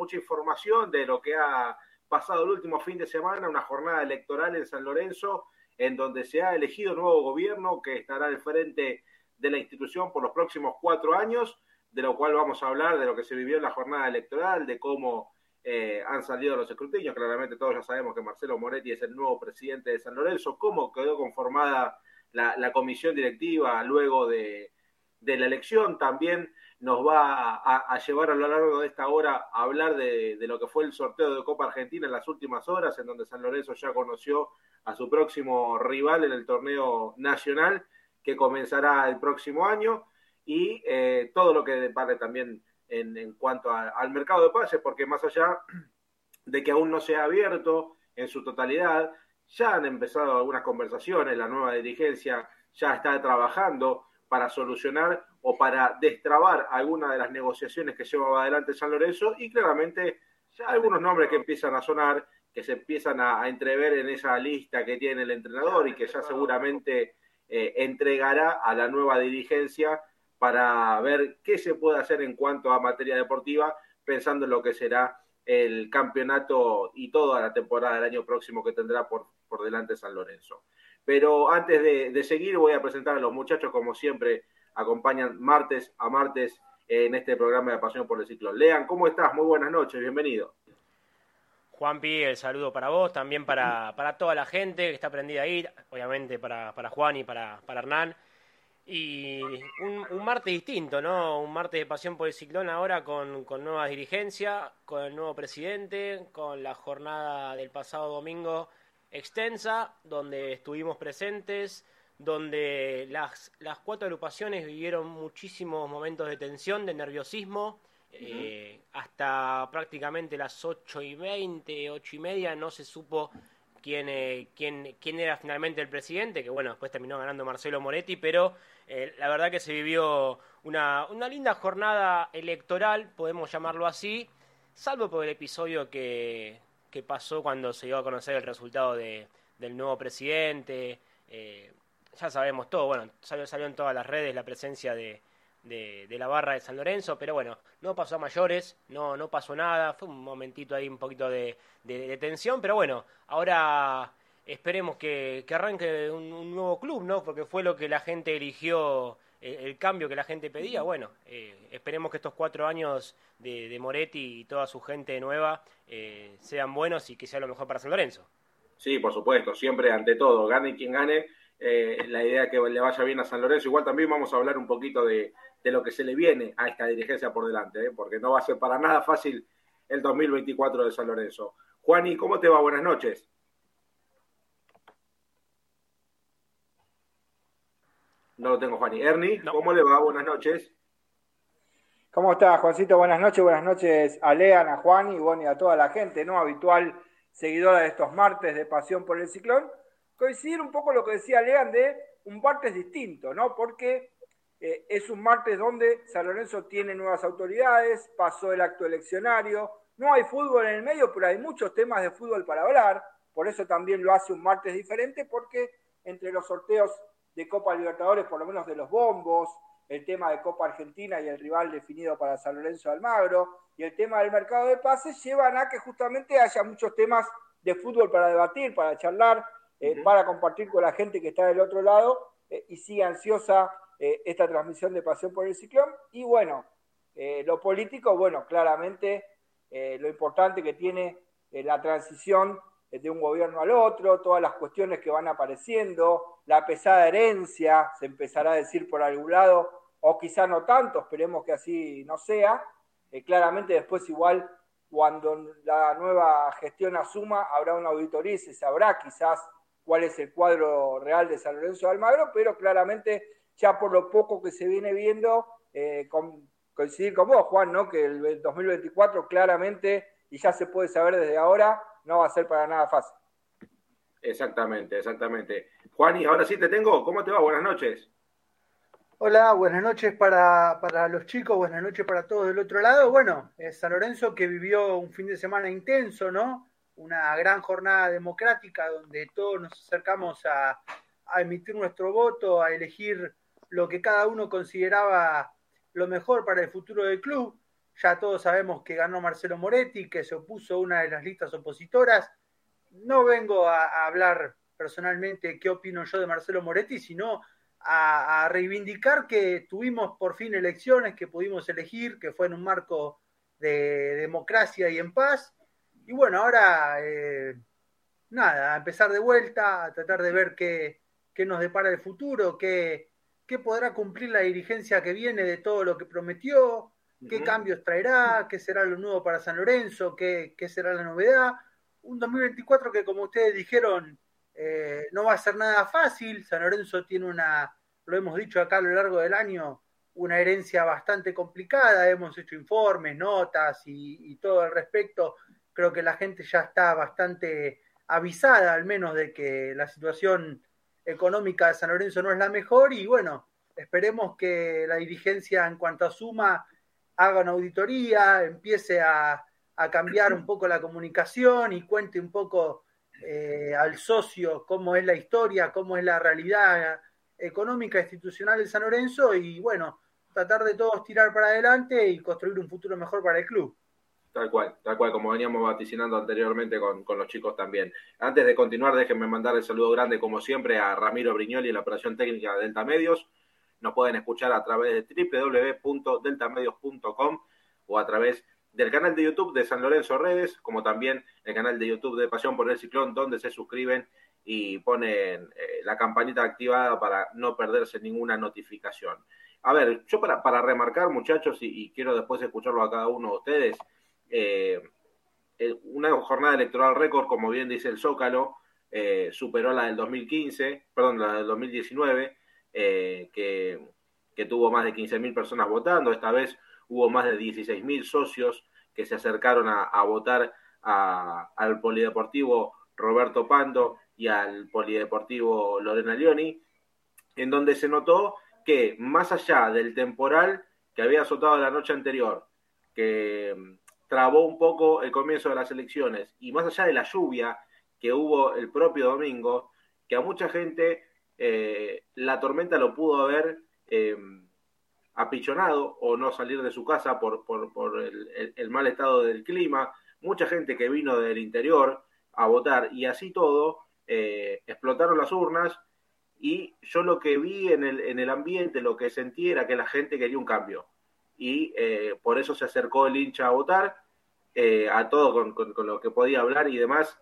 mucha información de lo que ha pasado el último fin de semana, una jornada electoral en San Lorenzo, en donde se ha elegido nuevo gobierno que estará al frente de la institución por los próximos cuatro años, de lo cual vamos a hablar de lo que se vivió en la jornada electoral, de cómo eh, han salido los escrutinios. Claramente todos ya sabemos que Marcelo Moretti es el nuevo presidente de San Lorenzo, cómo quedó conformada la, comisión directiva luego de, la elección. También nos va a, llevar a lo largo de esta hora a hablar de, de, lo que fue el sorteo de Copa Argentina en las últimas horas, en donde San Lorenzo ya conoció a su próximo rival en el torneo nacional que comenzará el próximo año y eh, todo lo que depare también en, cuanto al mercado de pases, porque más allá de que aún no se ha abierto en su totalidad, ya han empezado algunas conversaciones, la nueva dirigencia ya está trabajando para solucionar o para destrabar alguna de las negociaciones que llevaba adelante San Lorenzo y claramente ya algunos nombres que empiezan a sonar, que se empiezan a, entrever en esa lista que tiene el entrenador y que ya seguramente eh, entregará a la nueva dirigencia para ver qué se puede hacer en cuanto a materia deportiva, pensando en lo que será el campeonato y toda la temporada del año próximo que tendrá por, por delante San Lorenzo. Pero antes de, seguir, voy a presentar a los muchachos, como siempre, acompañan martes a martes en este programa de Pasión por el Ciclo. Lean, ¿cómo estás? Muy buenas noches, bienvenido. Juanpi, el saludo para vos, también para, para toda la gente que está prendida ahí, obviamente para, para Juan y para, para Hernán. Y un, martes distinto, ¿no? Un martes de pasión por el ciclón ahora con, con nueva dirigencia, con el nuevo presidente, con la jornada del pasado domingo extensa, donde estuvimos presentes, donde las, las cuatro agrupaciones vivieron muchísimos momentos de tensión, de nerviosismo, eh, hasta prácticamente las ocho y veinte, ocho y media, no se supo quién, eh, quién, quién era finalmente el presidente, que bueno, después terminó ganando Marcelo Moretti, pero eh, la verdad que se vivió una, una linda jornada electoral, podemos llamarlo así, salvo por el episodio que, que pasó cuando se dio a conocer el resultado de, del nuevo presidente. Eh, ya sabemos todo, bueno, salió, salió en todas las redes la presencia de, de, la barra de San Lorenzo, pero bueno, no pasó a mayores, no, no pasó nada, fue un momentito ahí un poquito de, de tensión, pero bueno, ahora esperemos que, arranque un, nuevo club, ¿no? Porque fue lo que la gente eligió, el, cambio que la gente pedía. Bueno, eh, esperemos que estos cuatro años de, Moretti y toda su gente nueva eh, sean buenos y que sea lo mejor para San Lorenzo. Sí, por supuesto, siempre ante todo, gane quien gane, eh, la idea que le vaya bien a San Lorenzo. Igual también vamos a hablar un poquito de, de lo que se le viene a esta dirigencia por delante, porque no va a ser para nada fácil el 2024 de San Lorenzo. Juani, ¿cómo te va? Buenas noches. No lo tengo, Juan. Ernie, ¿cómo le va? Buenas noches. ¿Cómo estás, Juancito? Buenas noches. Buenas noches a Lean, a Juan y, bueno, y a toda la gente, ¿no? Habitual seguidora de estos martes de Pasión por el Ciclón. Coincidir un poco lo que decía Lean de un martes distinto, ¿no? Porque eh, es un martes donde San Lorenzo tiene nuevas autoridades, pasó el acto eleccionario, no hay fútbol en el medio, pero hay muchos temas de fútbol para hablar, por eso también lo hace un martes diferente, porque entre los sorteos de Copa Libertadores, por lo menos de los bombos, el tema de Copa Argentina y el rival definido para San Lorenzo de Almagro, y el tema del mercado de pases, llevan a que justamente haya muchos temas de fútbol para debatir, para charlar, eh, para compartir con la gente que está del otro lado eh, y sigue ansiosa eh, esta transmisión de Pasión por el Ciclón. Y bueno, lo político, bueno, claramente lo importante que tiene la transición de un gobierno al otro, todas las cuestiones que van apareciendo, la pesada herencia, se empezará a decir por algún lado, o quizá no tanto, esperemos que así no sea. Eh, claramente después igual cuando la nueva gestión asuma habrá una auditoría y se sabrá quizás cuál es el cuadro real de San Lorenzo de Almagro, pero claramente ya por lo poco que se viene viendo, eh, coincidir con vos, Juan, ¿no? que el 2024 claramente, y ya se puede saber desde ahora, no va a ser para nada fácil. Exactamente, exactamente. Juan, y ahora sí te tengo. ¿Cómo te va? Buenas noches. Hola, buenas noches para, para los chicos, buenas noches para todos del otro lado. Bueno, San Lorenzo que vivió un fin de semana intenso, ¿no? Una gran jornada democrática donde todos nos acercamos a, a emitir nuestro voto, a elegir lo que cada uno consideraba lo mejor para el futuro del club. Ya todos sabemos que ganó Marcelo Moretti, que se opuso a una de las listas opositoras. No vengo a, hablar personalmente qué opino yo de Marcelo Moretti, sino a, reivindicar que tuvimos por fin elecciones, que pudimos elegir, que fue en un marco de democracia y en paz. Y bueno, ahora eh, nada, a empezar de vuelta, a tratar de ver qué, qué nos depara el futuro, qué, qué podrá cumplir la dirigencia que viene de todo lo que prometió, qué cambios traerá, qué será lo nuevo para San Lorenzo, qué, qué será la novedad. Un 2024 que, como ustedes dijeron, eh, no va a ser nada fácil. San Lorenzo tiene una, lo hemos dicho acá a lo largo del año, una herencia bastante complicada. Hemos hecho informes, notas y, y todo al respecto. Creo que la gente ya está bastante avisada, al menos, de que la situación económica de San Lorenzo no es la mejor. Y bueno, esperemos que la dirigencia, en cuanto a suma, haga una auditoría, empiece a, cambiar un poco la comunicación y cuente un poco eh, al socio cómo es la historia, cómo es la realidad económica institucional de San Lorenzo y bueno, tratar de todos tirar para adelante y construir un futuro mejor para el club. Tal cual, tal cual, como veníamos vaticinando anteriormente con, con, los chicos también. Antes de continuar, déjenme mandar el saludo grande, como siempre, a Ramiro Brignoli la operación técnica de Delta Medios, nos pueden escuchar a través de www.deltamedios.com o a través del canal de YouTube de San Lorenzo Redes, como también el canal de YouTube de Pasión por el Ciclón, donde se suscriben y ponen eh, la campanita activada para no perderse ninguna notificación. A ver, yo para, para remarcar, muchachos, y, quiero después escucharlo a cada uno de ustedes, eh, una jornada electoral récord, como bien dice el Zócalo, eh, superó la del 2015, perdón, la del 2019, eh, que, tuvo más de 15.000 personas votando. Esta vez hubo más de 16.000 socios que se acercaron a, votar al Polideportivo Roberto Pando y al Polideportivo Lorena Leoni, en donde se notó que más allá del temporal que había azotado la noche anterior, que mm, trabó un poco el comienzo de las elecciones, y más allá de la lluvia que hubo el propio domingo, que a mucha gente eh, la tormenta lo pudo haber eh, apichonado o no salir de su casa por, el, mal estado del clima. Mucha gente que vino del interior a votar y así todo, eh, explotaron las urnas y yo lo que vi en el, en el ambiente, lo que sentí era que la gente quería un cambio y por eso se acercó el hincha a votar, a todo con, lo que podía hablar y demás.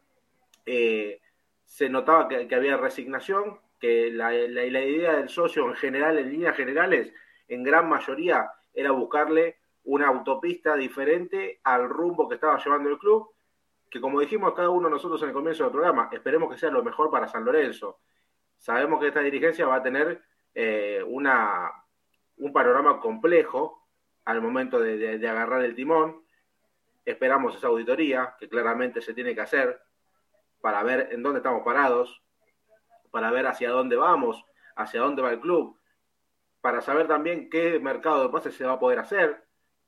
se notaba que había resignación, que la, idea del socio en general, en líneas generales, en gran mayoría, era buscarle una autopista diferente al rumbo que estaba llevando el club, que como dijimos cada uno de nosotros en el comienzo del programa, esperemos que sea lo mejor para San Lorenzo. Sabemos que esta dirigencia va a tener eh, una, un panorama complejo al momento de agarrar el timón. Esperamos esa auditoría, que claramente se tiene que hacer, para ver en dónde estamos parados, para ver hacia dónde vamos, hacia dónde va el club, para saber también qué mercado de pases se va a poder hacer,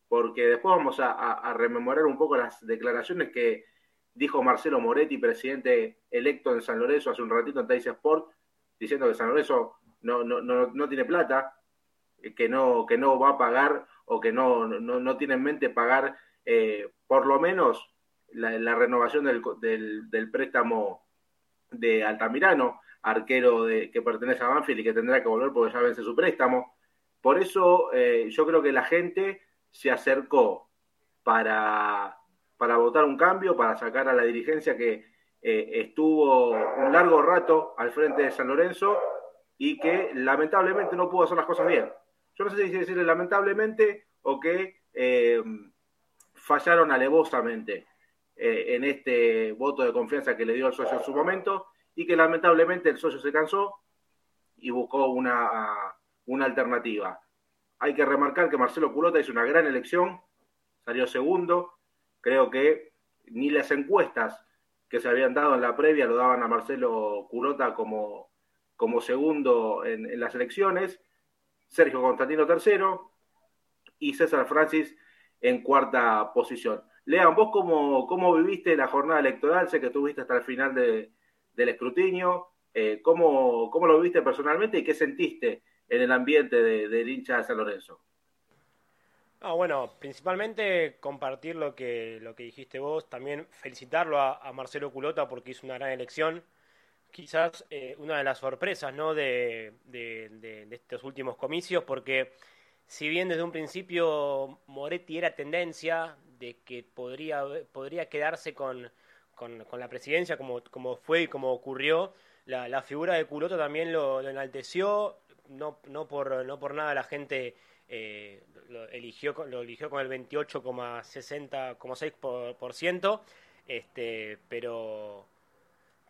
porque después vamos a, rememorar un poco las declaraciones que dijo Marcelo Moretti, presidente electo en San Lorenzo hace un ratito en Teis Sport, diciendo que San Lorenzo no, no, no, tiene plata, que no, que no va a pagar o que no, no, tiene en mente pagar eh, por lo menos la, renovación del, del, del, préstamo de Altamirano arquero de, que pertenece a Banfield y que tendrá que volver porque ya vence su préstamo. Por eso eh, yo creo que la gente se acercó para, para votar un cambio, para sacar a la dirigencia que eh, estuvo un largo rato al frente de San Lorenzo y que lamentablemente no pudo hacer las cosas bien. Yo no sé si decirle lamentablemente o que eh, fallaron alevosamente en este voto de confianza que le dio el socio en su momento y que lamentablemente el socio se cansó y buscó una, una alternativa. Hay que remarcar que Marcelo Culota hizo una gran elección, salió segundo, creo que ni las encuestas que se habían dado en la previa lo daban a Marcelo Culota como, como segundo en, las elecciones, Sergio Constantino tercero y César Francis en cuarta posición. Lean, vos cómo, cómo viviste la jornada electoral, sé que estuviste hasta el final de, del escrutinio, eh, ¿cómo, ¿cómo, lo viste personalmente y qué sentiste en el ambiente del hincha de San Lorenzo? Ah, bueno, principalmente compartir lo que, lo que dijiste vos, también felicitarlo a, Marcelo Culota porque hizo una gran elección. Quizás eh, una de las sorpresas ¿no? de, de, estos últimos comicios, porque si bien desde un principio Moretti era tendencia de que podría, podría quedarse con, con, la presidencia, como, como fue y como ocurrió, la, figura de Culota también lo, enalteció, no, no, por, no por nada la gente eh, lo, eligió, lo eligió con el 28,60,6%, este, pero,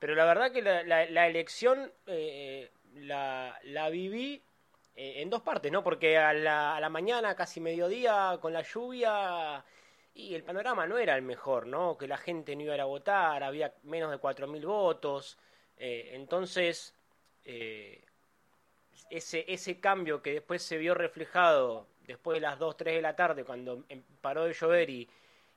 pero la verdad que la, la, elección eh, la, la viví eh, en dos partes, ¿no? Porque a la, a la mañana, casi mediodía, con la lluvia y el panorama no era el mejor, ¿no? Que la gente no iba a ir a votar, había menos de 4.000 votos, entonces ese, ese cambio que después se vio reflejado después de las 2, 3 de la tarde, cuando em, paró de llover y,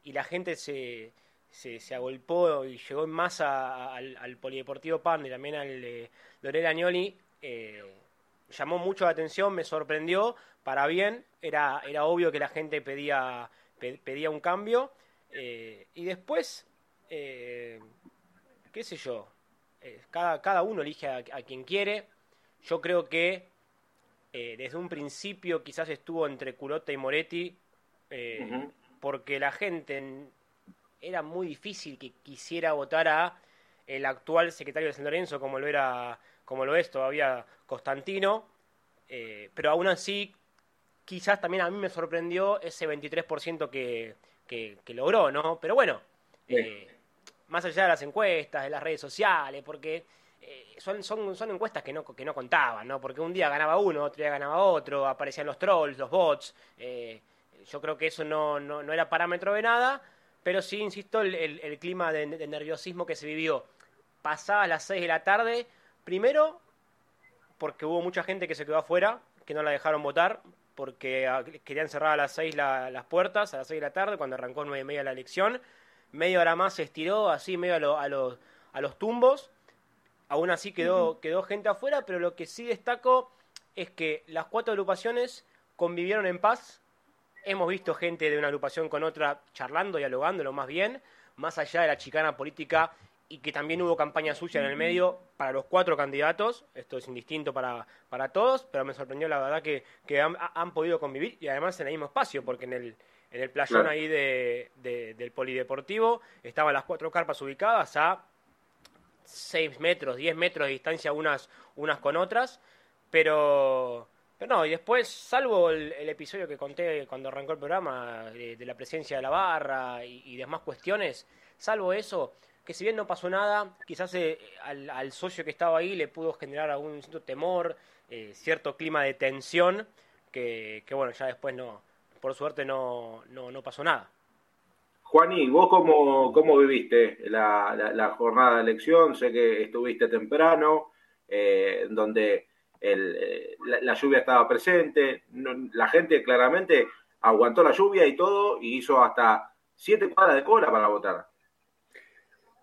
y la gente se, se, agolpó y llegó en masa al, Polideportivo Pan y también al de Lorela Agnoli, eh, llamó mucho la atención, me sorprendió, para bien, era, era obvio que la gente pedía, pedía un cambio, eh, y después, eh, qué sé yo, cada, cada uno elige a quien quiere, yo creo que eh, desde un principio quizás estuvo entre Culota y Moretti, eh, porque la gente era muy difícil que quisiera votar a el actual secretario de San Lorenzo, como lo era, como lo es todavía Constantino, eh, pero aún así quizás también a mí me sorprendió ese 23% que, que, que, logró, ¿no? Pero bueno, más allá de las encuestas, de las redes sociales, porque eh, son, son, son encuestas que no, que no contaban, ¿no? Porque un día ganaba uno, otro día ganaba otro, aparecían los trolls, los bots. Eh, yo creo que eso no, no, era parámetro de nada, pero sí, insisto, el, el, clima de, nerviosismo que se vivió. Pasaba las 6 de la tarde, primero porque hubo mucha gente que se quedó afuera, que no la dejaron votar, porque ah, querían cerrar a las 6 las puertas, a las 6 de la tarde, cuando arrancó 9 y media la elección. Media hora más se estiró, así medio a, a, los, a los tumbos Aún así quedó, quedó gente afuera, pero lo que sí destaco es que las cuatro agrupaciones convivieron en paz. Hemos visto gente de una agrupación con otra charlando, dialogando, lo más bien, más allá de la chicana política y que también hubo campaña suya en el medio para los cuatro candidatos. Esto es indistinto para, para todos, pero me sorprendió la verdad que, que han, podido convivir y además en el mismo espacio, porque en el, en el playón ahí de, del polideportivo estaban las cuatro carpas ubicadas a 6 metros, 10 metros de distancia unas, unas con otras, pero, pero no, y después, salvo el, episodio que conté cuando arrancó el programa de, la presencia de la barra y, demás cuestiones, salvo eso, que si bien no pasó nada, quizás eh, al, socio que estaba ahí le pudo generar algún cierto temor, eh, cierto clima de tensión, que, bueno, ya después no, por suerte no, no, no pasó nada. Juaní, ¿vos cómo, cómo viviste la, jornada de elección? Sé que estuviste temprano, eh, donde eh, la, lluvia estaba presente, la gente claramente aguantó la lluvia y todo y hizo hasta siete cuadras de cola para votar.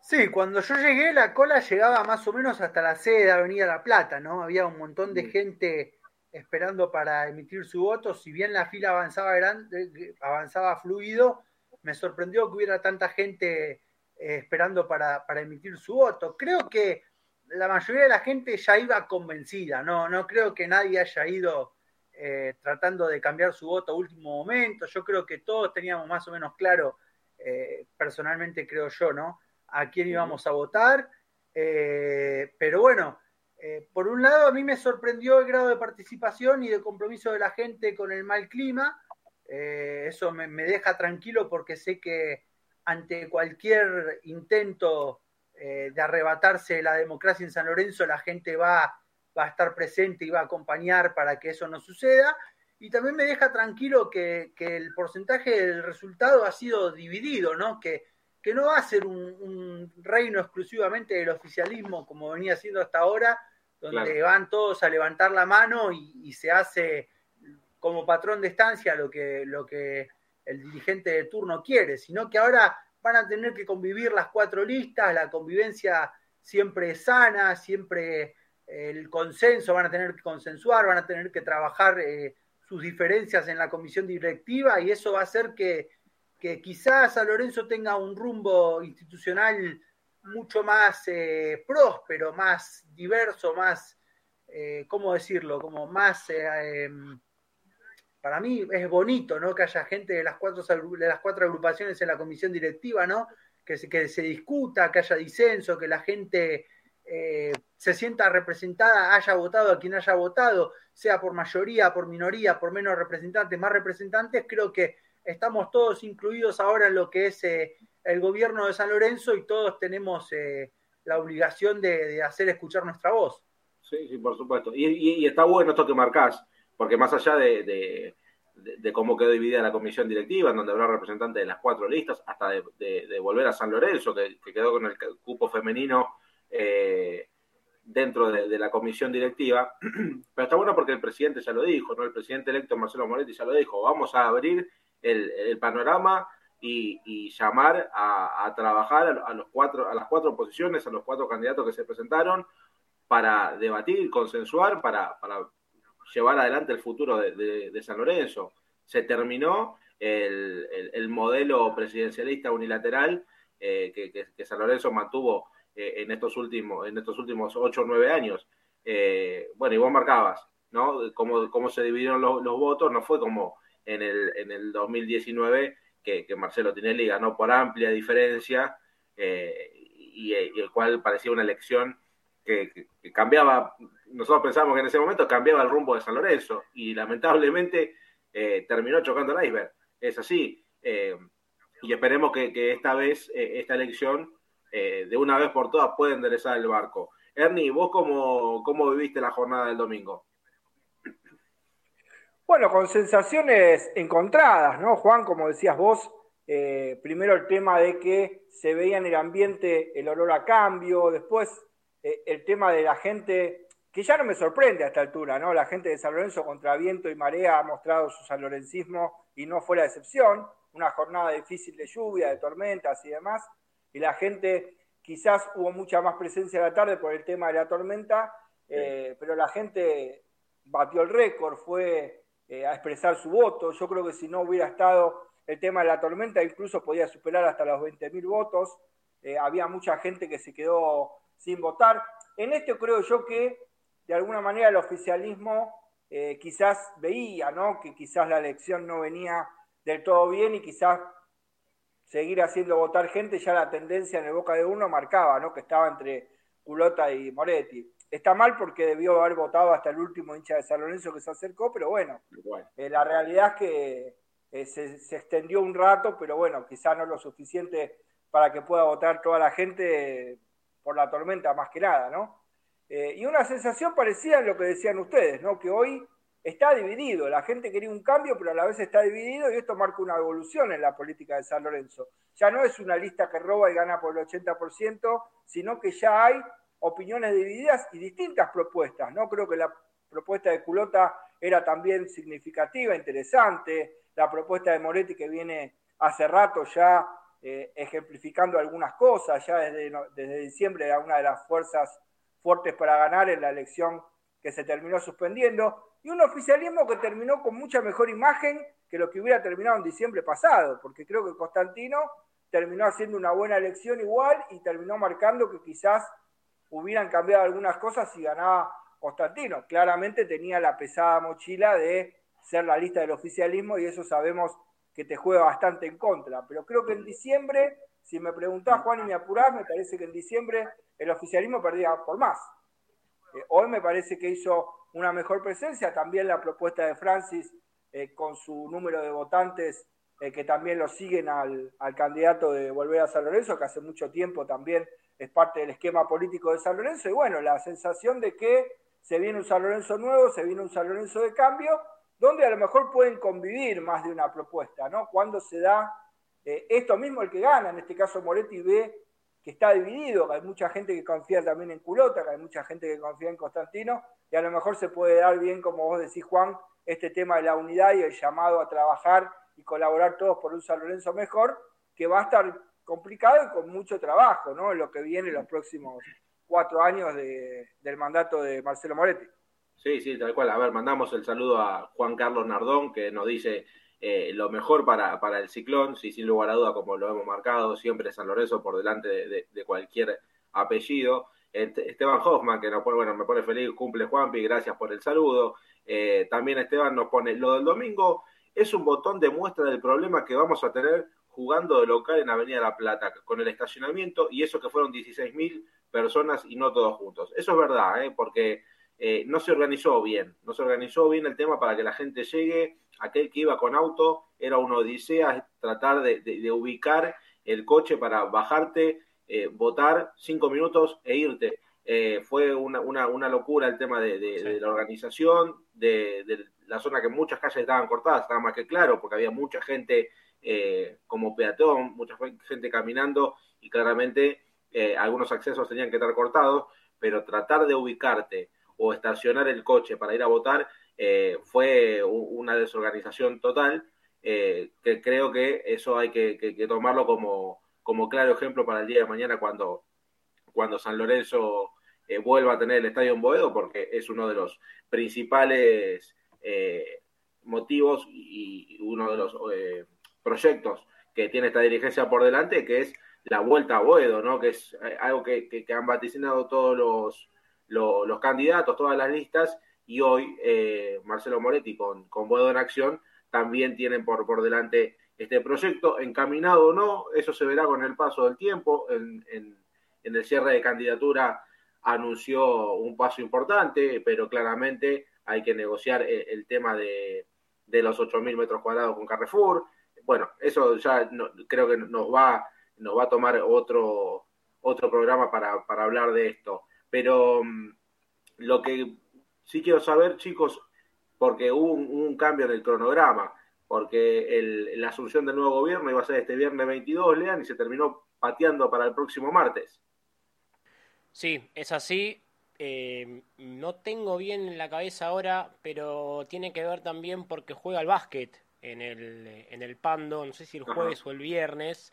Sí, cuando yo llegué la cola llegaba más o menos hasta la sede de Avenida La Plata, ¿no? Había un montón de mm. gente esperando para emitir su voto, si bien la fila avanzaba, grande, avanzaba fluido, me sorprendió que hubiera tanta gente eh, esperando para, emitir su voto. Creo que la mayoría de la gente ya iba convencida, no, no creo que nadie haya ido eh, tratando de cambiar su voto a último momento. Yo creo que todos teníamos más o menos claro, eh, personalmente creo yo, ¿no? A quién íbamos a votar. pero bueno, por un lado a mí me sorprendió el grado de participación y de compromiso de la gente con el mal clima. Eh, eso me, deja tranquilo porque sé que ante cualquier intento eh, de arrebatarse la democracia en San Lorenzo, la gente va, va, a estar presente y va a acompañar para que eso no suceda. Y también me deja tranquilo que, el porcentaje del resultado ha sido dividido, ¿no? Que, que no va a ser un, reino exclusivamente del oficialismo como venía siendo hasta ahora, donde van todos a levantar la mano y se hace como patrón de estancia lo que, lo que el dirigente de turno quiere, sino que ahora van a tener que convivir las cuatro listas, la convivencia siempre sana, siempre eh, el consenso, van a tener que consensuar, van a tener que trabajar eh, sus diferencias en la comisión directiva y eso va a hacer que, que quizás San Lorenzo tenga un rumbo institucional mucho más eh, próspero, más diverso, más, ¿cómo decirlo? Como más, em, para mí es bonito, ¿no? Que haya gente de las cuatro, de las cuatro agrupaciones en la comisión directiva, ¿no? Que se, que se discuta, que haya disenso, que la gente eh, se sienta representada, haya votado a quien haya votado, sea por mayoría, por minoría, por menos representantes, más representantes, creo que estamos todos incluidos ahora en lo que es eh, el gobierno de San Lorenzo y todos tenemos eh, la obligación de, hacer escuchar nuestra voz. Sí, sí, por supuesto. Y, está bueno esto que marcás, porque más allá de, cómo quedó dividida la comisión directiva, en donde habrá representantes de las cuatro listas, hasta de, volver a San Lorenzo, que, que, quedó con el cupo femenino eh, dentro de, la comisión directiva, pero está bueno porque el presidente ya lo dijo, ¿no? El presidente electo Marcelo Moretti ya lo dijo, vamos a abrir el, panorama y, llamar a, trabajar a, los cuatro, a las cuatro posiciones, a los cuatro candidatos que se presentaron para debatir, consensuar, para, llevar adelante el futuro de, San Lorenzo. Se terminó el, modelo presidencialista unilateral eh, que San Lorenzo mantuvo eh, en estos últimos en estos últimos ocho o nueve años. Eh, bueno, y vos marcabas, ¿no? Cómo, cómo se dividieron los, votos, no fue como en el, en el 2019 que, que Marcelo Tinelli ganó por amplia diferencia y, el cual parecía una elección que, cambiaba, nosotros pensamos que en ese momento cambiaba el rumbo de San Lorenzo y lamentablemente terminó chocando el iceberg. Es así. y esperemos que, que esta vez esta elección eh, de una vez por todas puede enderezar el barco. Ernie, ¿vos cómo, cómo viviste la jornada del domingo? Bueno, con sensaciones encontradas, ¿no, Juan? Como decías vos, eh, primero el tema de que se veía en el ambiente el olor a cambio, después eh, el tema de la gente, que ya no me sorprende a esta altura, ¿no? La gente de San Lorenzo contra viento y marea ha mostrado su sanlorencismo y no fue la excepción. Una jornada difícil de lluvia, de tormentas y demás y la gente, quizás hubo mucha más presencia a la tarde por el tema de la tormenta, eh, pero la gente batió el récord, fue eh, a expresar su voto. Yo creo que si no hubiera estado el tema de la tormenta, incluso podía superar hasta los 20.000 votos. Eh, había mucha gente que se quedó sin votar. En esto creo yo que de alguna manera el oficialismo quizás veía, ¿no? Que quizás la elección no venía del todo bien y quizás seguir haciendo votar gente, ya la tendencia en el boca de uno marcaba, ¿no? Que estaba entre Culota y Moretti. Está mal porque debió haber votado hasta el último hincha de San Lorenzo que se acercó, pero bueno, eh, la realidad es que eh, se, extendió un rato, pero bueno, quizá no lo suficiente para que pueda votar toda la gente por la tormenta más que nada, ¿no? Eh, y una sensación parecida a lo que decían ustedes, ¿no? Que hoy está dividido. La gente quería un cambio, pero a la vez está dividido y esto marca una evolución en la política de San Lorenzo. Ya no es una lista que roba y gana por el 80%, sino que ya hay opiniones divididas y distintas propuestas. No creo que la propuesta de Culota era también significativa, interesante. La propuesta de Moretti que viene hace rato ya eh, ejemplificando algunas cosas, ya desde, desde diciembre era una de las fuerzas fuertes para ganar en la elección que se terminó suspendiendo y un oficialismo que terminó con mucha mejor imagen que lo que hubiera terminado en diciembre pasado, porque creo que Constantino terminó haciendo una buena elección igual y terminó marcando que quizás hubieran cambiado algunas cosas si ganaba Constantino. Claramente tenía la pesada mochila de ser la lista del oficialismo y eso sabemos que te juega bastante en contra. Pero creo que en diciembre, si me preguntás, Juan, y me apurás, me parece que en diciembre el oficialismo perdía por más. Eh, hoy me parece que hizo una mejor presencia. También la propuesta de Francis eh, con su número de votantes eh, que también lo siguen al, candidato de Volver a San Lorenzo, que hace mucho tiempo también es parte del esquema político de San Lorenzo. Y bueno, la sensación de que se viene un San Lorenzo nuevo, se viene un San Lorenzo de cambio, donde a lo mejor pueden convivir más de una propuesta, ¿no? Cuando se da eh, esto mismo el que gana, en este caso Moretti ve que está dividido, que hay mucha gente que confía también en Culota, que hay mucha gente que confía en Constantino, y a lo mejor se puede dar bien, como vos decís, Juan, este tema de la unidad y el llamado a trabajar y colaborar todos por un San Lorenzo mejor, que va a estar complicado y con mucho trabajo, ¿no? En lo que viene los próximos cuatro años del mandato de Marcelo Moretti. Sí, sí, tal cual. A ver, mandamos el saludo a Juan Carlos Nardón, que nos dice eh, lo mejor para, para el ciclón, sí, sin lugar a duda, como lo hemos marcado, siempre San Lorenzo por delante de, cualquier apellido. Esteban Hoffman, que bueno, me pone feliz, cumple Juanpi, gracias por el saludo. Eh, también Esteban nos pone, lo del domingo es un botón de muestra del problema que vamos a tener jugando de local en Avenida La Plata, con el estacionamiento y eso que fueron 16.000 personas y no todos juntos. Eso es verdad, ¿eh? porque eh, no se organizó bien, no se organizó bien el tema para que la gente llegue, aquel que iba con auto era una odisea tratar de, ubicar el coche para bajarte, eh, votar cinco minutos e irte. Eh, fue una, una, locura el tema de, la organización, de, la zona que muchas calles estaban cortadas, estaba más que claro, porque había mucha gente como peatón, mucha gente caminando y claramente algunos accesos tenían que estar cortados, pero tratar de ubicarte o estacionar el coche para ir a votar eh, fue una desorganización total, eh, que creo que eso hay que, tomarlo como, como, claro ejemplo para el día de mañana cuando, cuando San Lorenzo eh, vuelva a tener el estadio en Boedo, porque es uno de los principales motivos y uno de los proyectos que tiene esta dirigencia por delante, que es la vuelta a Boedo, ¿no? que es algo que han vaticinado todos los los candidatos, todas las listas, y hoy eh, Marcelo Moretti con, con Boedo en Acción también tienen por, por delante este proyecto, encaminado o no, eso se verá con el paso del tiempo, en, en, el cierre de candidatura anunció un paso importante, pero claramente hay que negociar el, el tema de, de los 8.000 metros cuadrados con Carrefour. Bueno, eso ya no, creo que nos va, nos va a tomar otro, otro programa para, para hablar de esto. Pero mm, lo que sí quiero saber, chicos, porque hubo un, cambio en el cronograma, porque la asunción del nuevo gobierno iba a ser este viernes 22, Lean, y se terminó pateando para el próximo martes. Sí, es así. Eh, no tengo bien en la cabeza ahora, pero tiene que ver también porque juega al básquet en el, en el Pando, no sé si el jueves o el viernes.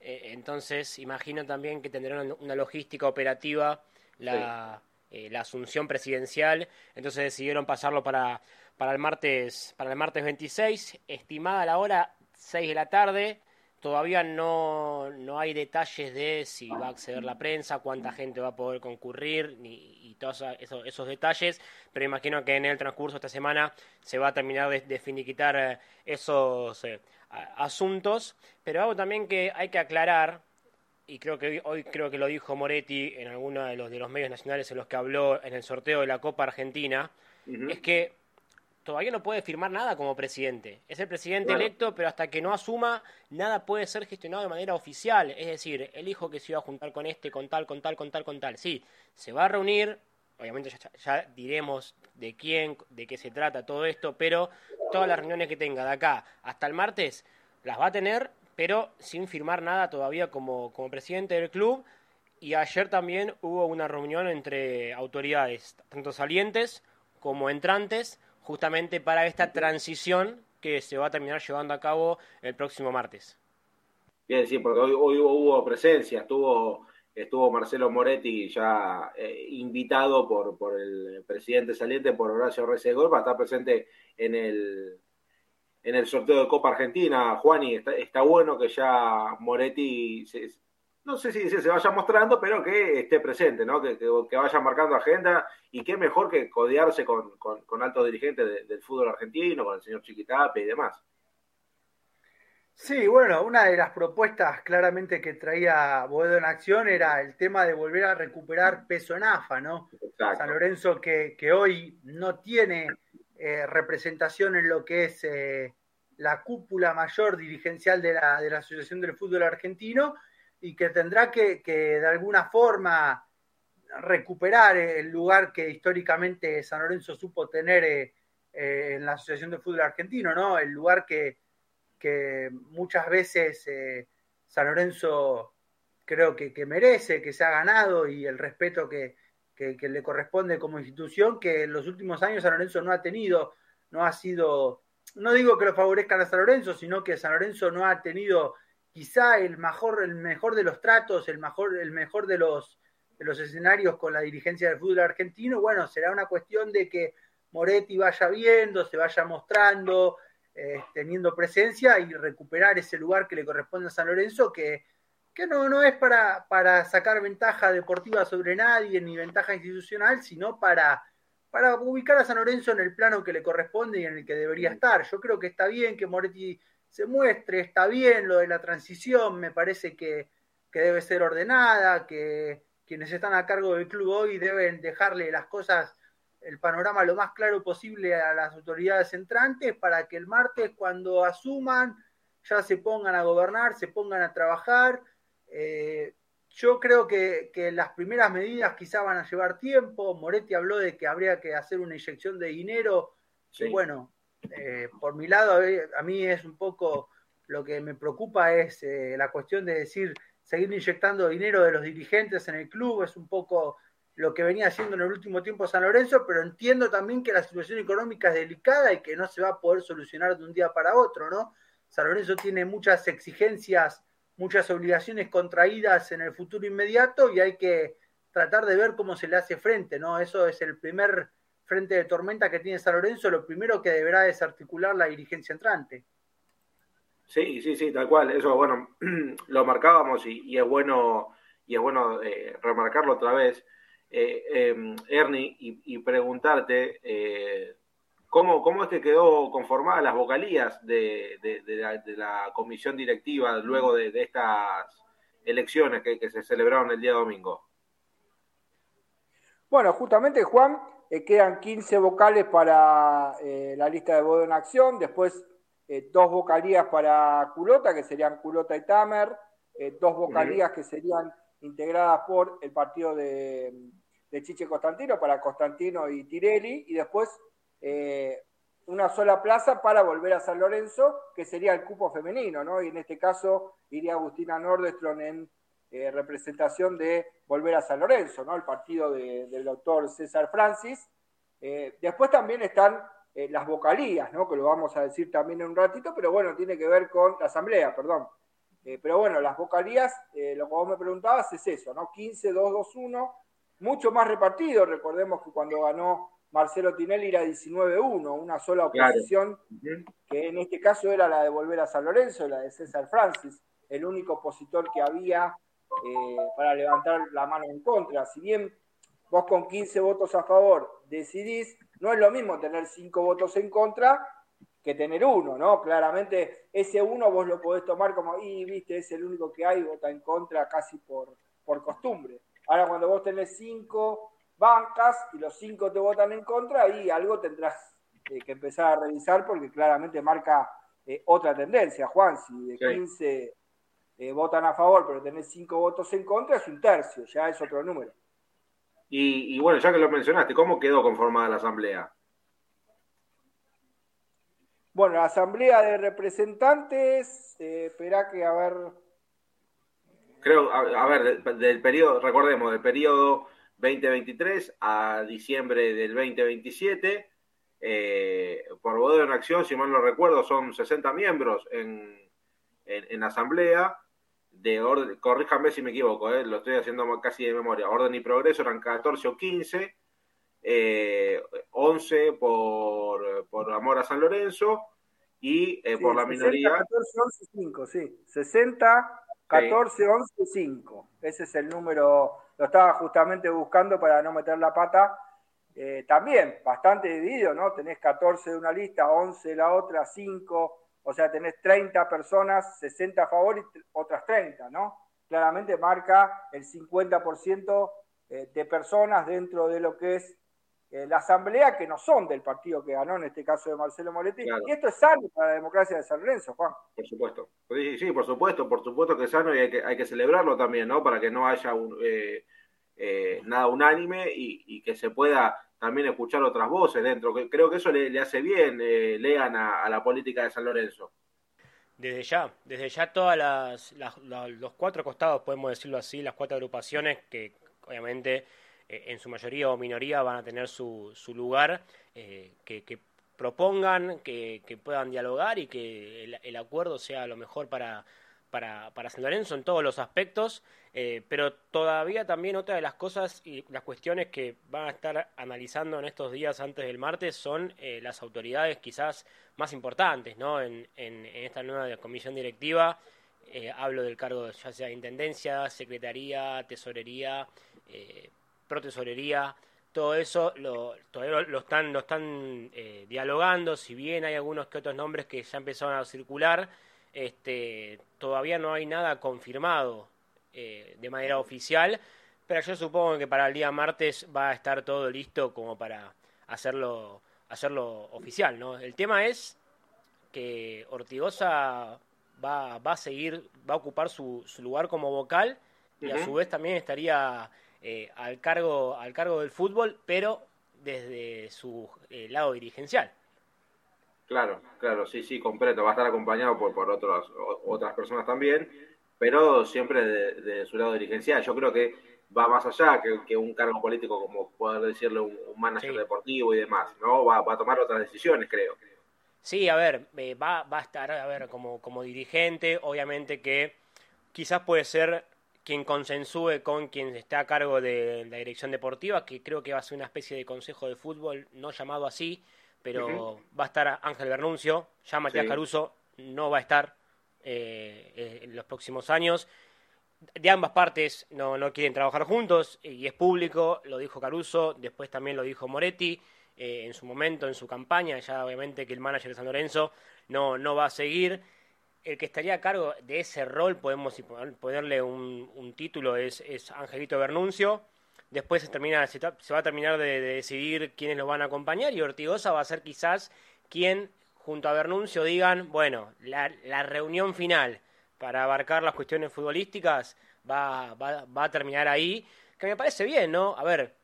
Eh, entonces, imagino también que tendrán una logística operativa la, eh, la asunción presidencial, entonces decidieron pasarlo para, para, el martes, para el martes 26, estimada la hora 6 de la tarde. Todavía no, no hay detalles de si va a acceder la prensa, cuánta gente va a poder concurrir ni, y todos esos, esos, detalles, pero imagino que en el transcurso de esta semana se va a terminar de, finiquitar eh, esos eh, asuntos. Pero algo también que hay que aclarar, y creo que hoy, creo que lo dijo Moretti en alguno de los, de los medios nacionales en los que habló en el sorteo de la Copa Argentina, es que todavía no puede firmar nada como presidente. Es el presidente electo, pero hasta que no asuma, nada puede ser gestionado de manera oficial. Es decir, el hijo que se iba a juntar con este, con tal, con tal, con tal, con tal. Sí, se va a reunir, obviamente ya, ya, diremos de quién, de qué se trata todo esto, pero todas las reuniones que tenga de acá hasta el martes las va a tener pero sin firmar nada todavía como, como presidente del club. Y ayer también hubo una reunión entre autoridades, tanto salientes como entrantes, justamente para esta transición que se va a terminar llevando a cabo el próximo martes. Bien, sí, porque hoy, hubo, presencia, estuvo, estuvo Marcelo Moretti ya eh, invitado por, por el presidente saliente, por Horacio Resegor, para estar presente en el, en el sorteo de Copa Argentina, Juani, está, está bueno que ya Moretti, no sé si, se vaya mostrando, pero que esté presente, ¿no? Que, que, vaya marcando agenda y qué mejor que codearse con, con, altos dirigentes del fútbol argentino, con el señor Chiquitape y demás. Sí, bueno, una de las propuestas claramente que traía Boedo en acción era el tema de volver a recuperar peso en AFA, ¿no? San Lorenzo que, que hoy no tiene eh, representación en lo que es eh, la cúpula mayor dirigencial de la, de la, Asociación del Fútbol Argentino y que tendrá que, de alguna forma recuperar el lugar que históricamente San Lorenzo supo tener eh, en la Asociación del Fútbol Argentino, ¿no? El lugar que, que muchas veces San Lorenzo creo que, que merece, que se ha ganado y el respeto que, que, le corresponde como institución, que en los últimos años San Lorenzo no ha tenido, no ha sido, no digo que lo favorezcan a San Lorenzo, sino que San Lorenzo no ha tenido quizá el mejor, el mejor de los tratos, el mejor, el mejor de los, de los escenarios con la dirigencia del fútbol argentino. Bueno, será una cuestión de que Moretti vaya viendo, se vaya mostrando, eh, teniendo presencia y recuperar ese lugar que le corresponde a San Lorenzo, que, que no, no es para, para sacar ventaja deportiva sobre nadie ni ventaja institucional, sino para, para ubicar a San Lorenzo en el plano que le corresponde y en el que debería estar. Yo creo que está bien que Moretti se muestre, está bien lo de la transición, me parece que, que debe ser ordenada, que quienes están a cargo del club hoy deben dejarle las cosas, el panorama lo más claro posible a las autoridades entrantes para que el martes cuando asuman ya se pongan a gobernar, se pongan a trabajar. Eh, yo creo que, que, las primeras medidas quizá van a llevar tiempo. Moretti habló de que habría que hacer una inyección de dinero. Sí. bueno, eh, por mi lado, a mí es un poco lo que me preocupa es eh, la cuestión de decir seguir inyectando dinero de los dirigentes en el club, es un poco lo que venía haciendo en el último tiempo San Lorenzo, pero entiendo también que la situación económica es delicada y que no se va a poder solucionar de un día para otro, ¿no? San Lorenzo tiene muchas exigencias, muchas obligaciones contraídas en el futuro inmediato y hay que tratar de ver cómo se le hace frente, ¿no? Eso es el primer frente de tormenta que tiene San Lorenzo, lo primero que deberá desarticular la dirigencia entrante. Sí, sí, sí, tal cual. Eso, bueno, lo marcábamos y, es bueno y es bueno eh, remarcarlo otra vez, eh, eh, Ernie, y, y preguntarte eh, cómo, cómo que quedó conformada las vocalías de, de, de, la, de la, comisión directiva luego de, estas elecciones que, que, se celebraron el día domingo. Bueno, justamente Juan, quedan 15 vocales para la lista de voto en acción, después eh, dos vocalías para Culota, que serían Culota y Tamer, eh, dos vocalías que serían integradas por el partido de, de, Chiche Constantino, para Constantino y Tirelli, y después eh, una sola plaza para volver a San Lorenzo, que sería el cupo femenino, ¿no? Y en este caso iría Agustina Nordestron en representación de volver a San Lorenzo, ¿no? El partido de, del doctor César Francis. después también están eh, las vocalías, ¿no? que lo vamos a decir también en un ratito, pero bueno, tiene que ver con la asamblea, perdón. Eh, pero bueno, las vocalías, eh, lo que vos me preguntabas es eso, ¿no? 15, 2, 2, 1, mucho más repartido. Recordemos que cuando ganó Marcelo Tinelli era 19-1, una sola oposición, claro. que en este caso era la de volver a San Lorenzo, la de César Francis, el único opositor que había eh, para levantar la mano en contra. Si bien vos con 15 votos a favor decidís, no es lo mismo tener 5 votos en contra que tener uno, ¿no? Claramente ese uno vos lo podés tomar como, y viste, es el único que hay, vota en contra casi por, por costumbre. Ahora cuando vos tenés 5 bancas y los 5 te votan en contra, ahí algo tendrás eh, que empezar a revisar porque claramente marca eh, otra tendencia, Juan, si de 15 eh, votan a favor pero tenés 5 votos en contra, es un tercio, ya es otro número. Y, y, bueno, ya que lo mencionaste, ¿cómo quedó conformada la asamblea? Bueno, la asamblea de representantes, eh, espera que a ver. Creo, a, a ver, del, del, periodo, recordemos, del periodo 2023 a diciembre del 2027, eh, por voto en acción, si mal no recuerdo, son 60 miembros en, en, en asamblea de orden, corríjame si me equivoco, eh, lo estoy haciendo casi de memoria, orden y progreso eran 14 o 15, eh, 11 por, por amor a San Lorenzo y eh, sí, por la 60, minoría. 14, 11, 5, sí. 60, 14, sí. 11, 5. Ese es el número, lo estaba justamente buscando para no meter la pata. Eh, también, bastante dividido, ¿no? Tenés 14 de una lista, 11 de la otra, 5 o sea, tenés 30 personas, 60 a favor y otras 30, ¿no? Claramente marca el 50% eh, de personas dentro de lo que es eh, la asamblea que no son del partido que ganó, en este caso de Marcelo Moletti. Claro. Y esto es sano para la democracia de San Lorenzo, Juan. Por supuesto. Sí, sí, por supuesto, por supuesto que es sano y hay que, hay que celebrarlo también, ¿no? Para que no haya un, eh, eh, nada unánime y, y, que se pueda también escuchar otras voces dentro. Creo que eso le, le hace bien, eh, lean a, a, la política de San Lorenzo. Desde ya, desde ya todas las, las, las, los cuatro costados, podemos decirlo así, las cuatro agrupaciones que obviamente eh, en su mayoría o minoría van a tener su, su lugar, eh, que, propongan, que, puedan dialogar y que el, acuerdo sea lo mejor para, para, para San Lorenzo en todos los aspectos, eh, pero todavía también otra de las cosas y las cuestiones que van a estar analizando en estos días antes del martes son las autoridades quizás más importantes ¿no? en, en, esta nueva comisión directiva. Hablo del cargo ya sea de intendencia, secretaría, tesorería, protesorería, todo eso lo, todavía lo, están, lo están dialogando, si bien hay algunos que otros nombres que ya empezaron a circular, este, todavía no hay nada confirmado eh, de manera oficial, pero yo supongo que para el día martes va a estar todo listo como para hacerlo, hacerlo oficial, ¿no? El tema es que Ortigosa va, va a seguir, va a ocupar su, su lugar como vocal y a su vez también estaría eh, al cargo al cargo del fútbol, pero desde su eh, lado dirigencial. Claro, claro, sí, sí, completo. Va a estar acompañado por, por otras otras personas también, pero siempre de, su lado dirigencial. Yo creo que va más allá que, un cargo político como poder decirle un, manager deportivo y demás, ¿no? Va, va, a tomar otras decisiones, creo. Sí, a ver, eh, va, va a estar, a ver, como, como dirigente, obviamente que quizás puede ser quien consensúe con quien está a cargo de la dirección deportiva, que creo que va a ser una especie de consejo de fútbol, no llamado así, pero va a estar Ángel Bernuncio, ya Matías Caruso no va a estar eh, eh, en los próximos años. De ambas partes no, no quieren trabajar juntos y es público, lo dijo Caruso, después también lo dijo Moretti eh, en su momento, en su campaña, ya obviamente que el manager de San Lorenzo no, no va a seguir. El que estaría a cargo de ese rol, podemos ponerle un, título, es, Angelito Bernuncio después se, termina, se, va a terminar de, decidir quiénes lo van a acompañar y Ortigosa va a ser quizás quien, junto a Bernuncio, digan, bueno, la, reunión final para abarcar las cuestiones futbolísticas va, a terminar ahí, que me parece bien, ¿no? A ver,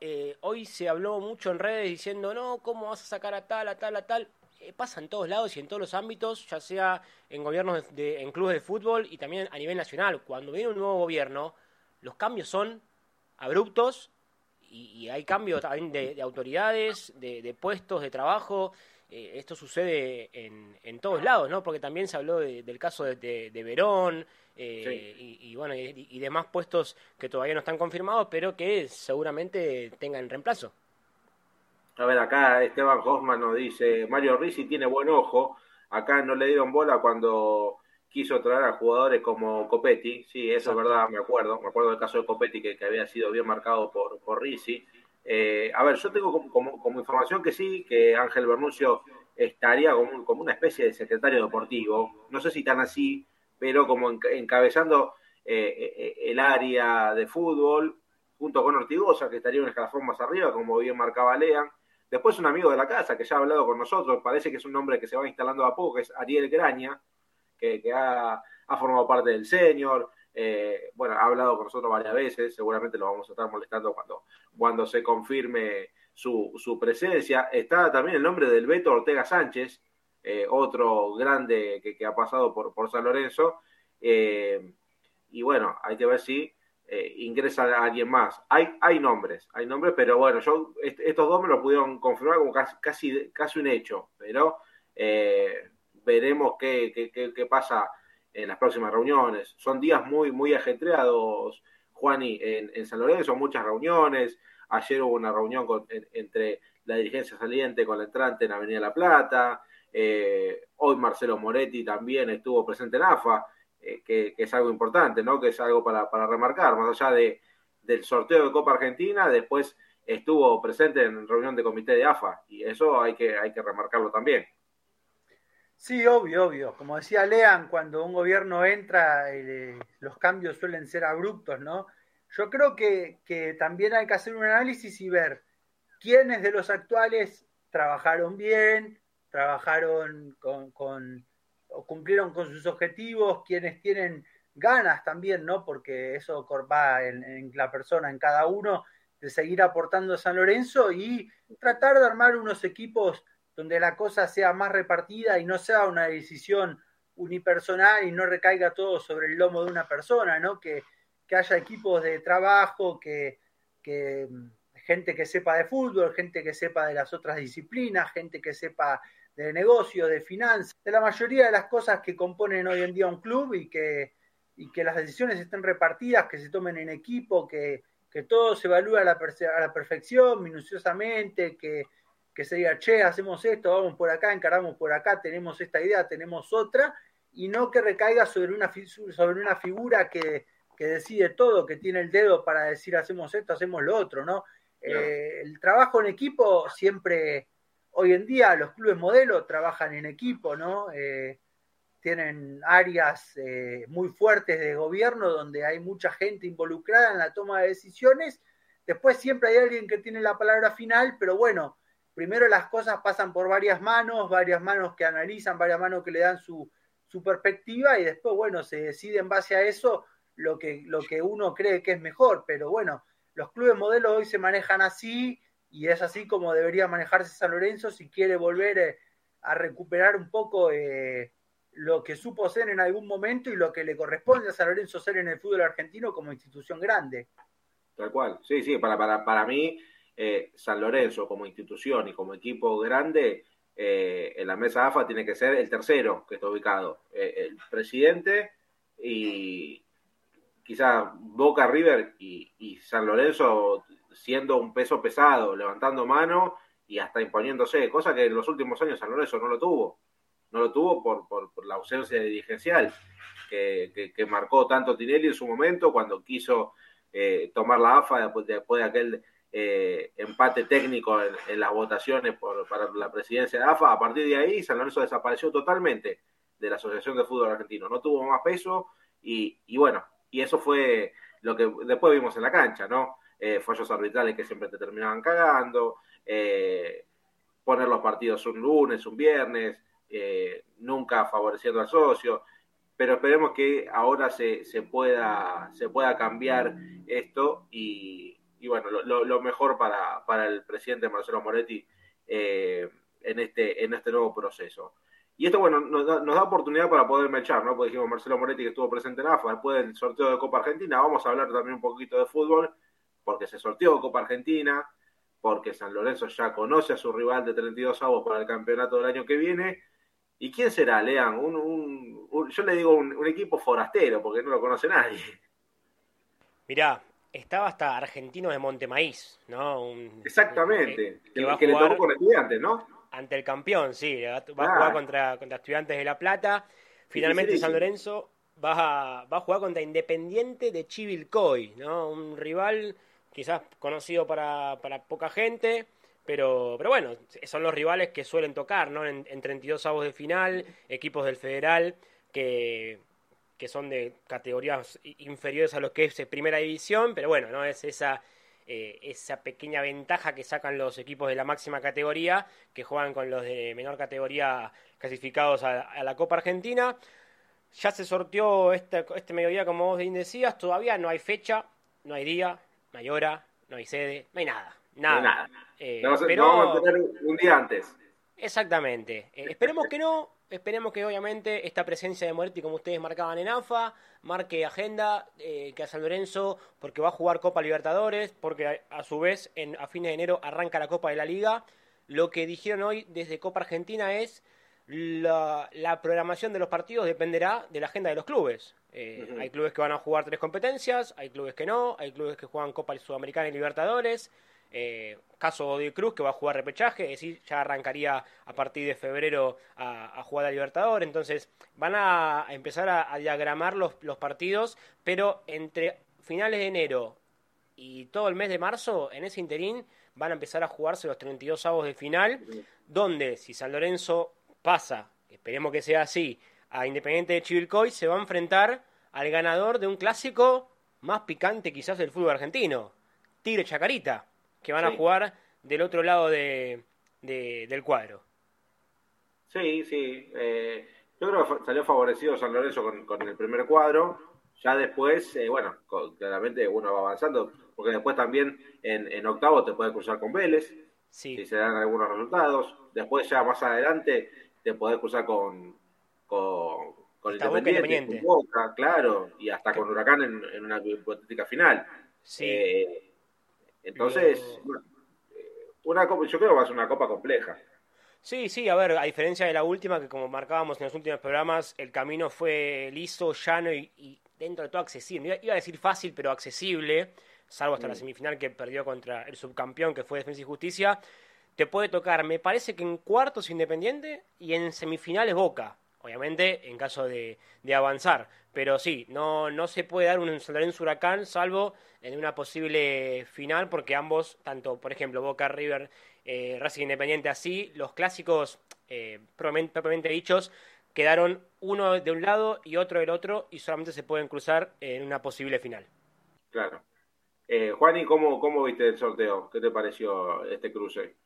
eh, hoy se habló mucho en redes diciendo, no, ¿cómo vas a sacar a tal, a tal, a tal? Eh, pasa en todos lados y en todos los ámbitos, ya sea en gobiernos, de, en clubes de fútbol y también a nivel nacional. Cuando viene un nuevo gobierno, los cambios son abruptos y, hay cambios también de, autoridades, de, puestos de trabajo. Eh, esto sucede en, en, todos lados, ¿no? Porque también se habló del caso de, Verón eh, y, bueno, y, demás puestos que todavía no están confirmados, pero que seguramente tengan reemplazo. A ver, acá Esteban Hoffman nos dice, Mario Risi tiene buen ojo, acá no le dieron bola cuando quiso traer a jugadores como Copetti, sí, eso es verdad, me acuerdo, me acuerdo del caso de Copetti que, había sido bien marcado por, por Risi. Eh, a ver, yo tengo como, como, información que sí, que Ángel Bernuncio estaría como, como, una especie de secretario deportivo, no sé si tan así, pero como encabezando eh, eh, el área de fútbol, junto con Ortigosa, que estaría un escalafón más arriba, como bien marcaba Lean. Después un amigo de la casa que ya ha hablado con nosotros, parece que es un nombre que se va instalando a poco, que es Ariel Graña, que, ha, formado parte del senior, eh, bueno, ha hablado con nosotros varias veces, seguramente lo vamos a estar molestando cuando, cuando se confirme su, su presencia. Está también el nombre del Beto Ortega Sánchez, eh, otro grande que, ha pasado por, por San Lorenzo. Eh, y bueno, hay que ver si ingresa alguien más. Hay, hay nombres, hay nombres, pero bueno, yo estos dos me lo pudieron confirmar como casi, casi, casi un hecho, pero veremos qué, qué, qué, pasa en las próximas reuniones. Son días muy, muy ajetreados, Juani, en, en San Lorenzo, muchas reuniones. Ayer hubo una reunión entre la dirigencia saliente con la entrante en Avenida La Plata. Eh, hoy Marcelo Moretti también estuvo presente en AFA, eh, que, es algo importante, ¿no? Que es algo para, para remarcar, más allá de, del sorteo de Copa Argentina, después estuvo presente en reunión de comité de AFA, y eso hay que, hay que remarcarlo también. Sí, obvio, obvio. Como decía Lean, cuando un gobierno entra, eh, los cambios suelen ser abruptos, ¿no? Yo creo que, también hay que hacer un análisis y ver quiénes de los actuales trabajaron bien, trabajaron con, cumplieron con sus objetivos, quienes tienen ganas también, ¿no? Porque eso va en, en, la persona, en cada uno, de seguir aportando a San Lorenzo y tratar de armar unos equipos donde la cosa sea más repartida y no sea una decisión unipersonal y no recaiga todo sobre el lomo de una persona, ¿no? Que, haya equipos de trabajo, que, gente que sepa de fútbol, gente que sepa de las otras disciplinas, gente que sepa de negocio, de finanzas, de la mayoría de las cosas que componen hoy en día un club y que, y que las decisiones estén repartidas, que se tomen en equipo, que, que todo se evalúe a la, a la perfección, minuciosamente, que, que se diga, che, hacemos esto, vamos por acá, encaramos por acá, tenemos esta idea, tenemos otra, y no que recaiga sobre una, sobre una figura que, que decide todo, que tiene el dedo para decir hacemos esto, hacemos lo otro, ¿no? Eh, el trabajo en equipo siempre, hoy en día los clubes modelo trabajan en equipo, ¿no? Eh, tienen áreas eh, muy fuertes de gobierno donde hay mucha gente involucrada en la toma de decisiones. Después siempre hay alguien que tiene la palabra final, pero bueno, primero las cosas pasan por varias manos, varias manos que analizan, varias manos que le dan su, perspectiva y después, bueno, se decide en base a eso lo que, lo que uno cree que es mejor. Pero bueno, los clubes modelos hoy se manejan así y es así como debería manejarse San Lorenzo si quiere volver eh, a recuperar un poco eh, lo que supo ser en algún momento y lo que le corresponde a San Lorenzo ser en el fútbol argentino como institución grande. Tal cual, sí, sí, para, para, para mí eh, San Lorenzo como institución y como equipo grande en la mesa AFA tiene que ser el tercero que está ubicado, el presidente y, quizás Boca River y, San Lorenzo siendo un peso pesado, levantando mano y hasta imponiéndose, cosa que en los últimos años San Lorenzo no lo tuvo. No lo tuvo por, por, la ausencia dirigencial que, que, marcó tanto Tinelli en su momento cuando quiso eh, tomar la AFA después, de aquel eh, empate técnico en, las votaciones por, para la presidencia de AFA. A partir de ahí, San Lorenzo desapareció totalmente de la Asociación de Fútbol Argentino. No tuvo más peso y, y bueno, y eso fue lo que después vimos en la cancha, ¿no? Eh, fallos arbitrales que siempre te terminaban cagando, eh, poner los partidos un lunes, un viernes, eh, nunca favoreciendo al socio, pero esperemos que ahora se, se, pueda, se pueda cambiar esto y, bueno, lo, lo, mejor para, para, el presidente Marcelo Moretti en, este, en este nuevo proceso. Y esto, bueno, nos da, oportunidad para poder echar, ¿no? Porque dijimos Marcelo Moretti que estuvo presente en AFA, después del sorteo de Copa Argentina, vamos a hablar también un poquito de fútbol, porque se sorteó Copa Argentina, porque San Lorenzo ya conoce a su rival de 32 avos para el campeonato del año que viene. ¿Y quién será, Lean? Un, yo le digo un, equipo forastero, porque no lo conoce nadie. Mirá, estaba hasta Argentino de Montemaíz, ¿no? Exactamente, que, le tocó con estudiantes, ¿no? ante el campeón, sí, va a jugar contra, contra Estudiantes de La Plata. Finalmente San Lorenzo va a, va a jugar contra Independiente de Chivilcoy, ¿no? Un rival quizás conocido para, para poca gente, pero, pero bueno, son los rivales que suelen tocar, ¿no? En, en 32 avos de final, equipos del Federal que, que son de categorías inferiores a lo que es primera división, pero bueno, no es esa eh, esa pequeña ventaja que sacan los equipos de la máxima categoría, que juegan con los de menor categoría clasificados a, la Copa Argentina. Ya se sorteó este, este mediodía, como vos bien decías, todavía no hay fecha, no hay día, no hay hora, no hay sede, no hay nada. Nada. Eh, pero... vamos a tener un día antes. Exactamente. Eh, esperemos que no, esperemos que obviamente esta presencia de Moretti, como ustedes marcaban en AFA, marque agenda, eh, que a San Lorenzo, porque va a jugar Copa Libertadores, porque a, su vez en, a fines de enero arranca la Copa de la Liga. Lo que dijeron hoy desde Copa Argentina es la, programación de los partidos dependerá de la agenda de los clubes. Eh, hay clubes que van a jugar tres competencias, hay clubes que no, hay clubes que juegan Copa Sudamericana y Libertadores. Eh, caso de Cruz que va a jugar repechaje, es decir, ya arrancaría a partir de febrero a, jugar a Libertador, entonces van a, empezar a, diagramar los, los, partidos, pero entre finales de enero y todo el mes de marzo, en ese interín, van a empezar a jugarse los 32 avos de final, donde si San Lorenzo pasa, esperemos que sea así, a Independiente de Chivilcoy, se va a enfrentar al ganador de un clásico más picante quizás del fútbol argentino, Tigre Chacarita que van a jugar del otro lado de, del cuadro. Sí, sí. Eh, yo creo que salió favorecido San Lorenzo con, el primer cuadro. Ya después, eh, bueno, claramente uno va avanzando, porque después también en, en octavo te puede cruzar con Vélez, si se dan algunos resultados. Después ya más adelante te podés cruzar con, con, con Independiente, con Boca, claro, y hasta con Huracán en, una hipotética final. Sí. Eh, entonces, una yo creo que va a ser una copa compleja. Sí, sí, a ver, a diferencia de la última, que como marcábamos en los últimos programas, el camino fue liso, llano y, dentro de todo accesible. Iba a decir fácil, pero accesible, salvo hasta la mm. semifinal que perdió contra el subcampeón, que fue Defensa y Justicia. Te puede tocar, me parece que en cuartos Independiente y en semifinales Boca obviamente en caso de, avanzar. Pero sí, no, no se puede dar un San Lorenzo Huracán salvo en una posible final, porque ambos, tanto por ejemplo Boca River, eh, Racing Independiente, así, los clásicos eh, propiamente dichos, quedaron uno de un lado y otro del otro y solamente se pueden cruzar en una posible final. Claro. Eh, Juan, ¿y cómo, cómo viste el sorteo? ¿Qué te pareció este cruce?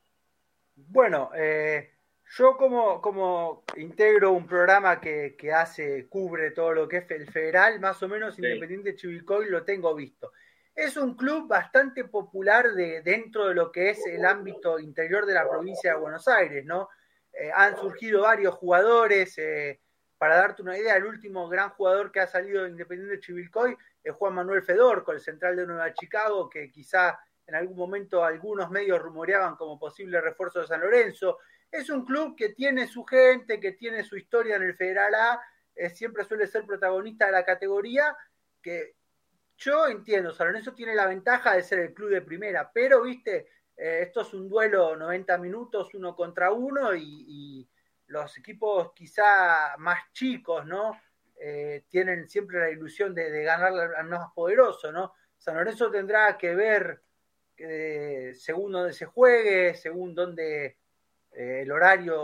Bueno, eh, yo como, como integro un programa que, hace, cubre todo lo que es el federal, más o menos Independiente Chivicoy lo tengo visto. Es un club bastante popular de, dentro de lo que es el ámbito interior de la provincia de Buenos Aires, ¿no? Eh, han surgido varios jugadores, eh, para darte una idea, el último gran jugador que ha salido de Independiente Chivilcoy es Juan Manuel Fedor, con el central de Nueva Chicago, que quizá en algún momento algunos medios rumoreaban como posible refuerzo de San Lorenzo. Es un club que tiene su gente, que tiene su historia en el Federal A, eh, siempre suele ser protagonista de la categoría, que yo entiendo, San Lorenzo tiene la ventaja de ser el club de primera, pero viste, eh, esto es un duelo 90 minutos uno contra uno y, los equipos quizá más chicos, ¿no? Eh, tienen siempre la ilusión de, ganar al más poderoso, ¿no? San Lorenzo tendrá que ver según dónde se juegue, según dónde eh, el horario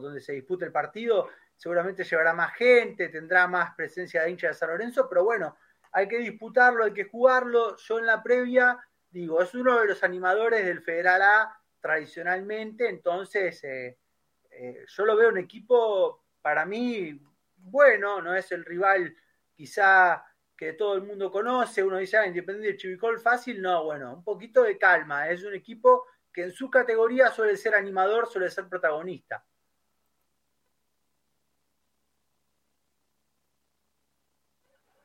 donde se dispute el partido, seguramente llevará más gente, tendrá más presencia de hincha de San Lorenzo, pero bueno, hay que disputarlo, hay que jugarlo. Yo en la previa, digo, es uno de los animadores del Federal A tradicionalmente, entonces eh, eh, yo lo veo un equipo para mí bueno, no es el rival quizá que todo el mundo conoce, uno dice, ah, Independiente de Chivicol fácil, no, bueno, un poquito de calma, es un equipo que en su categoría suele ser animador, suele ser protagonista.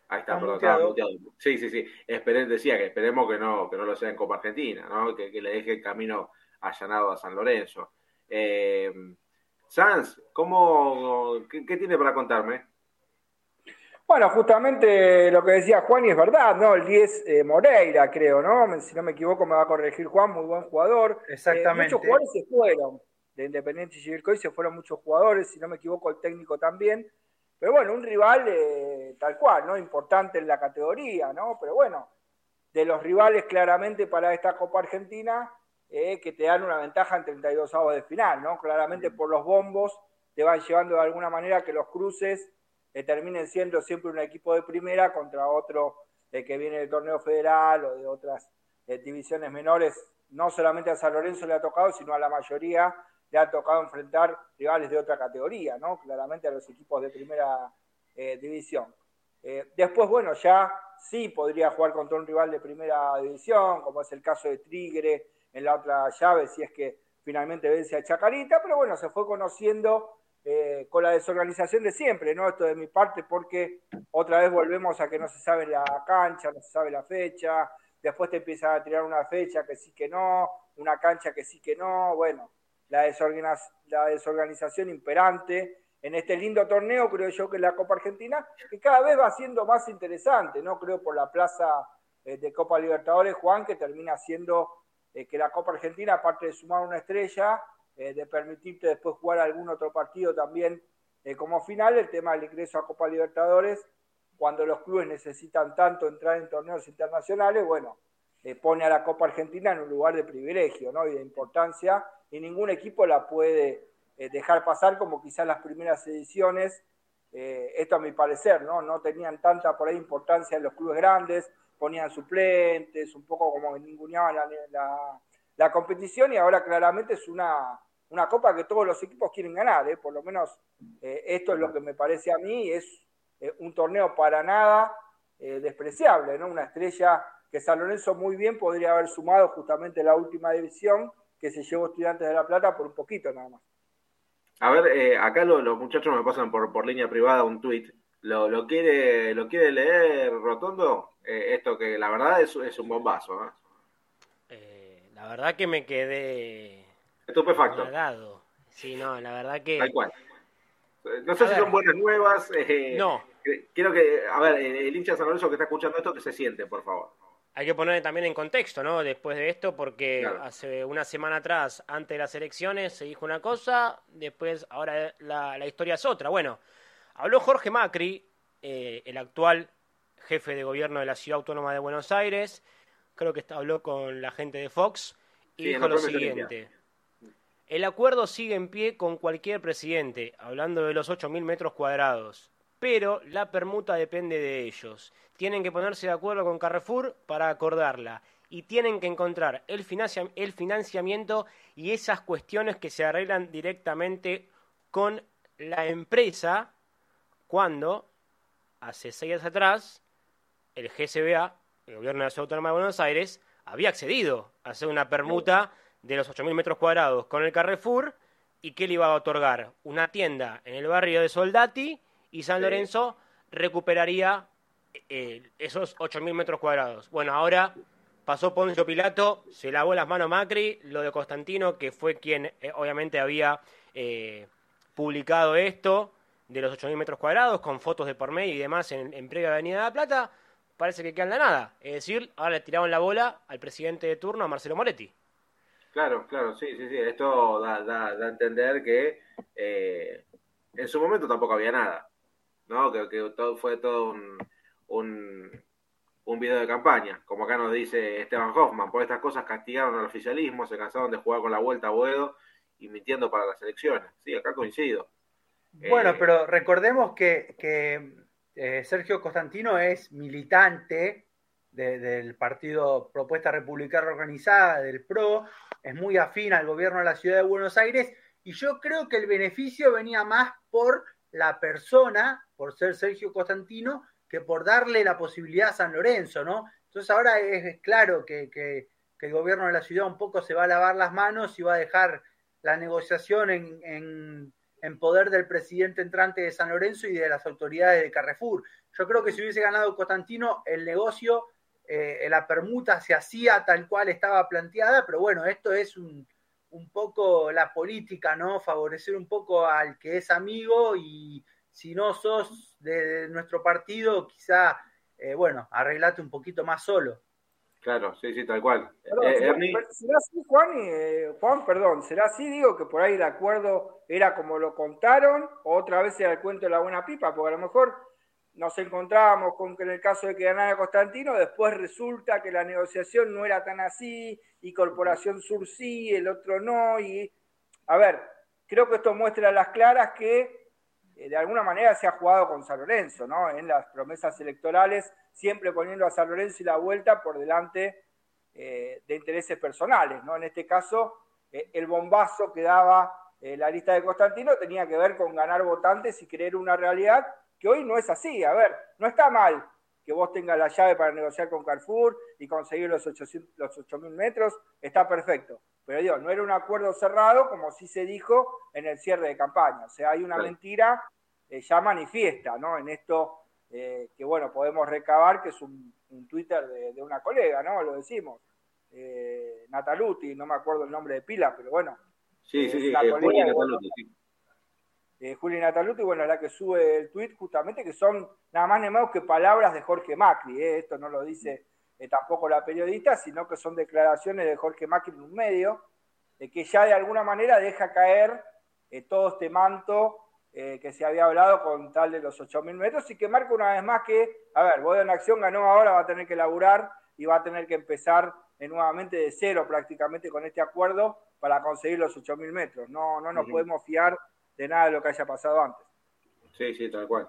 Ahí está, perdón, estaba muteado. Sí, sí, sí. decía que esperemos que no, que no lo sea en Copa Argentina, ¿no? que, le deje el camino allanado a San Lorenzo. Eh, Sanz, ¿cómo, qué, tiene para contarme? Bueno, justamente lo que decía Juan y es verdad, ¿no? El 10 eh, Moreira, creo, ¿no? Si no me equivoco, me va a corregir Juan, muy buen jugador. Eh, Exactamente. muchos jugadores se fueron de Independiente y se fueron muchos jugadores, si no me equivoco, el técnico también. Pero bueno, un rival eh, tal cual, ¿no? Importante en la categoría, ¿no? Pero bueno, de los rivales claramente para esta Copa Argentina, que te dan una ventaja en 32 avos de final, ¿no? Claramente por los bombos te van llevando de alguna manera que los cruces terminen siendo siempre un equipo de primera contra otro eh, que viene del torneo federal o de otras eh, divisiones menores. No solamente a San Lorenzo le ha tocado, sino a la mayoría le ha tocado enfrentar rivales de otra categoría, ¿no? Claramente a los equipos de primera eh, división. después, bueno, ya sí podría jugar contra un rival de primera división, como es el caso de Tigre en la otra llave, si es que finalmente vence a Chacarita, pero bueno, se fue conociendo eh, con la desorganización de siempre, ¿no? Esto de mi parte, porque otra vez volvemos a que no se sabe la cancha, no se sabe la fecha, después te empiezan a tirar una fecha que sí que no, una cancha que sí que no, bueno, la, desorganización imperante en este lindo torneo, creo yo que la Copa Argentina, que cada vez va siendo más interesante, ¿no? Creo por la plaza eh, de Copa Libertadores, Juan, que termina siendo eh, que la Copa Argentina, aparte de sumar una estrella, eh, de permitirte después jugar algún otro partido también eh, como final, el tema del ingreso a Copa Libertadores, cuando los clubes necesitan tanto entrar en torneos internacionales, bueno, eh, pone a la Copa Argentina en un lugar de privilegio ¿no? y de importancia, y ningún equipo la puede dejar pasar como quizás las primeras ediciones, esto a mi parecer, ¿no? no tenían tanta por ahí importancia en los clubes grandes, ponían suplentes, un poco como ninguneaban la, la competición y ahora claramente es una, una copa que todos los equipos quieren ganar, ¿eh? por lo menos eh, esto es lo que me parece a mí, es eh, un torneo para nada despreciable, ¿no? Una estrella que San Lorenzo muy bien podría haber sumado justamente la última división que se llevó Estudiantes de La Plata por un poquito nada más. A ver, acá los muchachos me pasan por, por línea privada un tuit. ¿Lo, quiere, ¿Lo quiere leer Rotondo? esto que la verdad es, es un bombazo. la verdad que me quedé Estupefacto. Sí, no, la verdad que. Tal cual. No sé si son buenas nuevas. Eh, no. Quiero que, a ver, el hincha de San Lorenzo que está escuchando esto, que se siente, por favor. Hay que poner también en contexto, ¿no? Después de esto, porque hace una semana atrás, antes de las elecciones, se dijo una cosa, después, ahora la, historia es otra. Bueno, habló Jorge Macri, eh, el actual jefe de gobierno de la Ciudad Autónoma de Buenos Aires, creo que habló con la gente de Fox, y dijo lo siguiente. El acuerdo sigue en pie con cualquier presidente, hablando de los 8.000 metros cuadrados, pero la permuta depende de ellos. Tienen que ponerse de acuerdo con Carrefour para acordarla y tienen que encontrar el, financiamiento y esas cuestiones que se arreglan directamente con la empresa cuando, hace seis años atrás, el GSBA, el Gobierno de la Ciudad Autónoma de Buenos Aires, había accedido a hacer una permuta de los 8.000 metros cuadrados con el Carrefour y que le iba a otorgar una tienda en el barrio de Soldati y San Lorenzo recuperaría eh, esos 8.000 metros cuadrados. Bueno, ahora pasó Poncio Pilato, se lavó las manos Macri, lo de Constantino, que fue quien eh, obviamente había eh, publicado esto de los 8.000 metros cuadrados con fotos de por medio y demás en, en previa Avenida de la Plata, parece que queda en la nada. Es decir, ahora le tiraron la bola al presidente de turno, a Marcelo Moretti. Claro, claro, sí, sí, sí. Esto da, da, da a entender que eh, en su momento tampoco había nada, ¿no? Que, que todo, fue todo un, un, un, video de campaña. Como acá nos dice Esteban Hoffman, por estas cosas castigaron al oficialismo, se cansaron de jugar con la vuelta a Boedo y mintiendo para las elecciones. Sí, acá coincido. Bueno, eh, pero recordemos que, que eh, Sergio Constantino es militante del partido Propuesta Republicana Organizada, del PRO, es muy afín al gobierno de la ciudad de Buenos Aires y yo creo que el beneficio venía más por la persona, por ser Sergio Constantino, que por darle la posibilidad a San Lorenzo, ¿no? Entonces ahora es claro que, que, el gobierno de la ciudad un poco se va a lavar las manos y va a dejar la negociación en, en, en poder del presidente entrante de San Lorenzo y de las autoridades de Carrefour. Yo creo que si hubiese ganado Constantino, el negocio eh, la permuta se hacía tal cual estaba planteada, pero bueno, esto es un, un, poco la política, ¿no? Favorecer un poco al que es amigo y si no sos de, nuestro partido, quizá, eh, bueno, arreglate un poquito más solo. Claro, sí, sí, tal cual. Eh, ¿Será así, Juan? Juan, perdón, ¿será así? Digo que por ahí el acuerdo era como lo contaron, o otra vez era el cuento de la buena pipa, porque a lo mejor nos encontrábamos con que en el caso de que ganara Constantino, después resulta que la negociación no era tan así, y Corporación Sur sí, el otro no, y a ver, creo que esto muestra a las claras que eh, de alguna manera se ha jugado con San Lorenzo, ¿no? En las promesas electorales, siempre poniendo a San Lorenzo y la vuelta por delante eh, de intereses personales, ¿no? En este caso, eh, el bombazo que daba la lista de Constantino tenía que ver con ganar votantes y creer una realidad que hoy no es así. A ver, no está mal que vos tengas la llave para negociar con Carrefour y conseguir los 8.000 los metros, está perfecto. Pero digo, no era un acuerdo cerrado como sí se dijo en el cierre de campaña. O sea, hay una mentira eh, ya manifiesta, ¿no? En esto eh, que, bueno, podemos recabar, que es un, Twitter de, una colega, ¿no? Lo decimos. Eh, Nataluti, no me acuerdo el nombre de pila, pero bueno. Sí, sí, sí, Nataluti, sí eh, Juli Nataluti, bueno, la que sube el tweet justamente, que son nada más ni menos que palabras de Jorge Macri, eh, esto no lo dice eh, tampoco la periodista, sino que son declaraciones de Jorge Macri en un medio, de que ya de alguna manera deja caer eh, todo este manto que se había hablado con tal de los 8.000 metros y que marca una vez más que, a ver, Bodo en Acción ganó ahora, va a tener que laburar y va a tener que empezar nuevamente de cero prácticamente con este acuerdo para conseguir los 8.000 metros. No, no nos podemos fiar de nada de lo que haya pasado antes. Sí, sí, tal cual.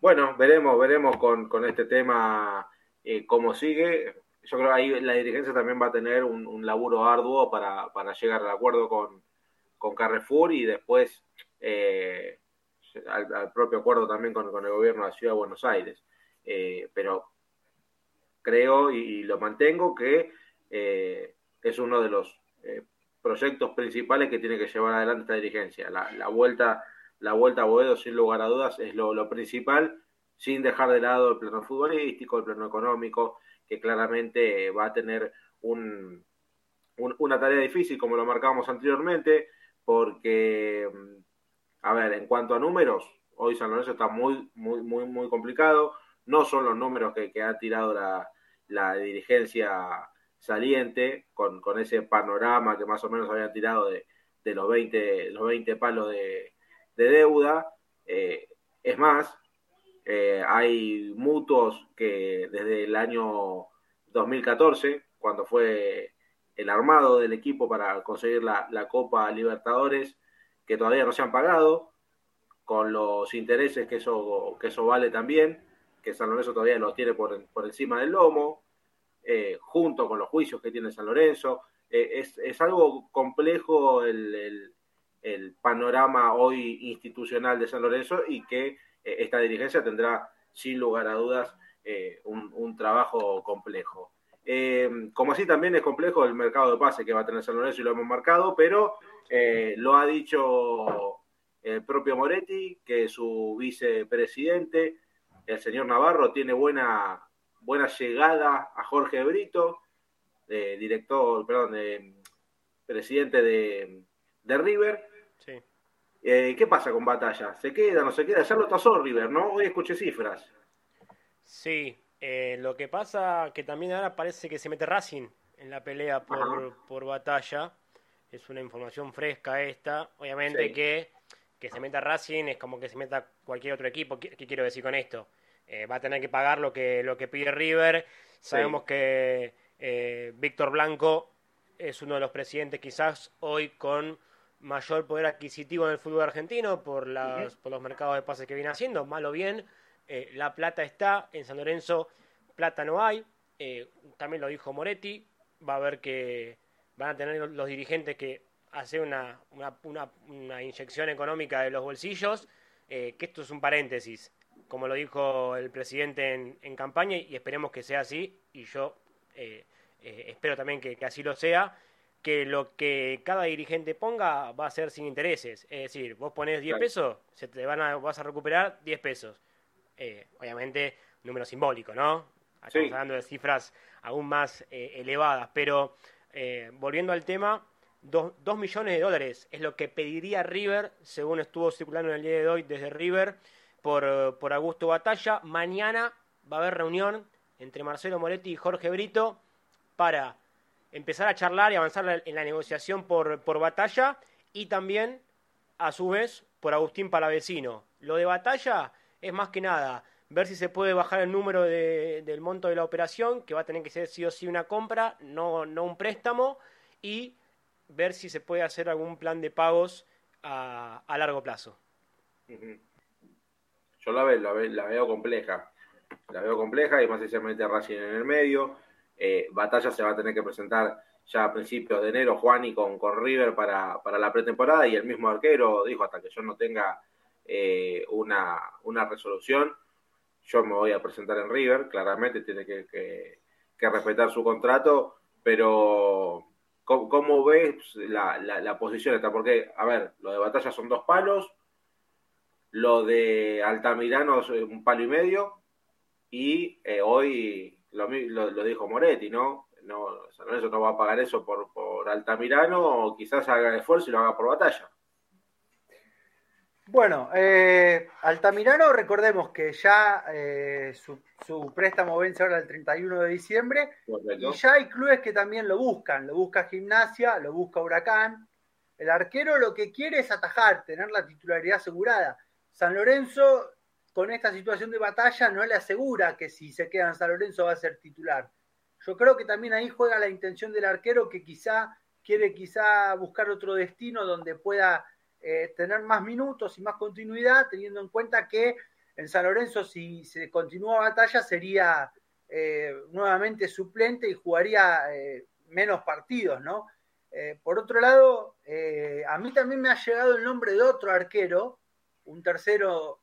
Bueno, veremos, veremos con, con este tema eh, cómo sigue. Yo creo que ahí la dirigencia también va a tener un, laburo arduo para, para, llegar al acuerdo con, con Carrefour y después eh, al, propio acuerdo también con, con, el gobierno de la Ciudad de Buenos Aires. Eh, pero creo y, lo mantengo que es uno de los proyectos principales que tiene que llevar adelante esta dirigencia. La, vuelta, la vuelta a Boedo, sin lugar a dudas, es lo, principal, sin dejar de lado el plano futbolístico, el plano económico, que claramente va a tener un, una tarea difícil, como lo marcábamos anteriormente, porque, mm, a ver, en cuanto a números, hoy San Lorenzo está muy, muy, muy, muy complicado. No son los números que, ha tirado la, dirigencia saliente, con, ese panorama que más o menos habían tirado de, los 20, los 20 palos de, deuda. Eh, es más, eh, hay mutuos que desde el año 2014, cuando fue el armado del equipo para conseguir la, Copa Libertadores, que todavía no se han pagado, con los intereses que eso, que eso vale también, que San Lorenzo todavía los tiene por, encima del lomo, eh, junto con los juicios que tiene San Lorenzo. Eh, es, algo complejo el, panorama hoy institucional de San Lorenzo y que eh, esta dirigencia tendrá sin lugar a dudas un, un trabajo complejo. Como así también es complejo el mercado de pase que va a tener San Lorenzo y lo hemos marcado, pero lo ha dicho el propio Moretti, que su vicepresidente, el señor Navarro, tiene buena, buena llegada a Jorge Brito, director, perdón, presidente de, River. Eh, ¿Qué pasa con Batalla? ¿Se queda, no se queda? Ya lo tasó River, ¿no? Hoy escuché cifras. Sí, eh, lo que pasa que también ahora parece que se mete Racing en la pelea por, batalla. Es una información fresca esta. Obviamente que, que se meta Racing es como que se meta cualquier otro equipo. ¿Qué, quiero decir con esto? Eh, va a tener que pagar lo que, lo que pide River. Sabemos que eh, Víctor Blanco es uno de los presidentes quizás hoy con mayor poder adquisitivo en el fútbol argentino por, las, por los mercados de pases que viene haciendo, mal o bien eh, la plata está, en San Lorenzo plata no hay, también lo dijo Moretti, va a ver que van a tener los dirigentes que hacer una, una, inyección económica de los bolsillos, que esto es un paréntesis, como lo dijo el presidente en, campaña, y esperemos que sea así, y yo espero también que, así lo sea, que lo que cada dirigente ponga va a ser sin intereses. Es decir, vos pones 10 pesos, se te van a, vas a recuperar 10 pesos. Eh, obviamente número simbólico, ¿no? Estamos hablando de cifras aún más eh, elevadas, pero eh, volviendo al tema, dos, millones de dólares es lo que pediría River, según estuvo circulando en el día de hoy desde River, por, por Augusto Batalla. Mañana va a haber reunión entre Marcelo Moretti y Jorge Brito para empezar a charlar y avanzar en la negociación por, por Batalla y también, a su vez, por Agustín Palavecino. Lo de Batalla es más que nada ver si se puede bajar el número del monto de la operación, que va a tener que ser sí o sí una compra, no, no un préstamo, y ver si se puede hacer algún plan de pagos a, largo plazo. Yo la, veo, la, veo compleja, la veo compleja y más si Racing en el medio. Eh, Batalla se va a tener que presentar ya a principios de enero, Juan y con, con River para, para la pretemporada y el mismo arquero dijo hasta que yo no tenga eh, una, una, resolución. Yo me voy a presentar en River, claramente tiene que, que, respetar su contrato, pero ¿cómo, ves la, la, posición esta? Porque, a ver, lo de batalla son dos palos, lo de Altamirano es un palo y medio, y eh, hoy lo, lo, dijo Moretti, ¿no? No, San Lorenzo no va a pagar eso por, por Altamirano, o quizás haga el esfuerzo y lo haga por batalla. Bueno, eh, Altamirano, recordemos que ya eh, su, préstamo vence ahora el 31 de diciembre y ya hay clubes que también lo buscan. Lo busca Gimnasia, lo busca Huracán. El arquero lo que quiere es atajar, tener la titularidad asegurada. San Lorenzo, con esta situación de batalla, no le asegura que si se queda en San Lorenzo va a ser titular. Yo creo que también ahí juega la intención del arquero que quizá quiere quizá buscar otro destino donde pueda eh, tener más minutos y más continuidad, teniendo en cuenta que en San Lorenzo, si se continúa batalla, sería eh, nuevamente suplente y jugaría eh, menos partidos, ¿no? por otro lado, a mí también me ha llegado el nombre de otro arquero, un tercero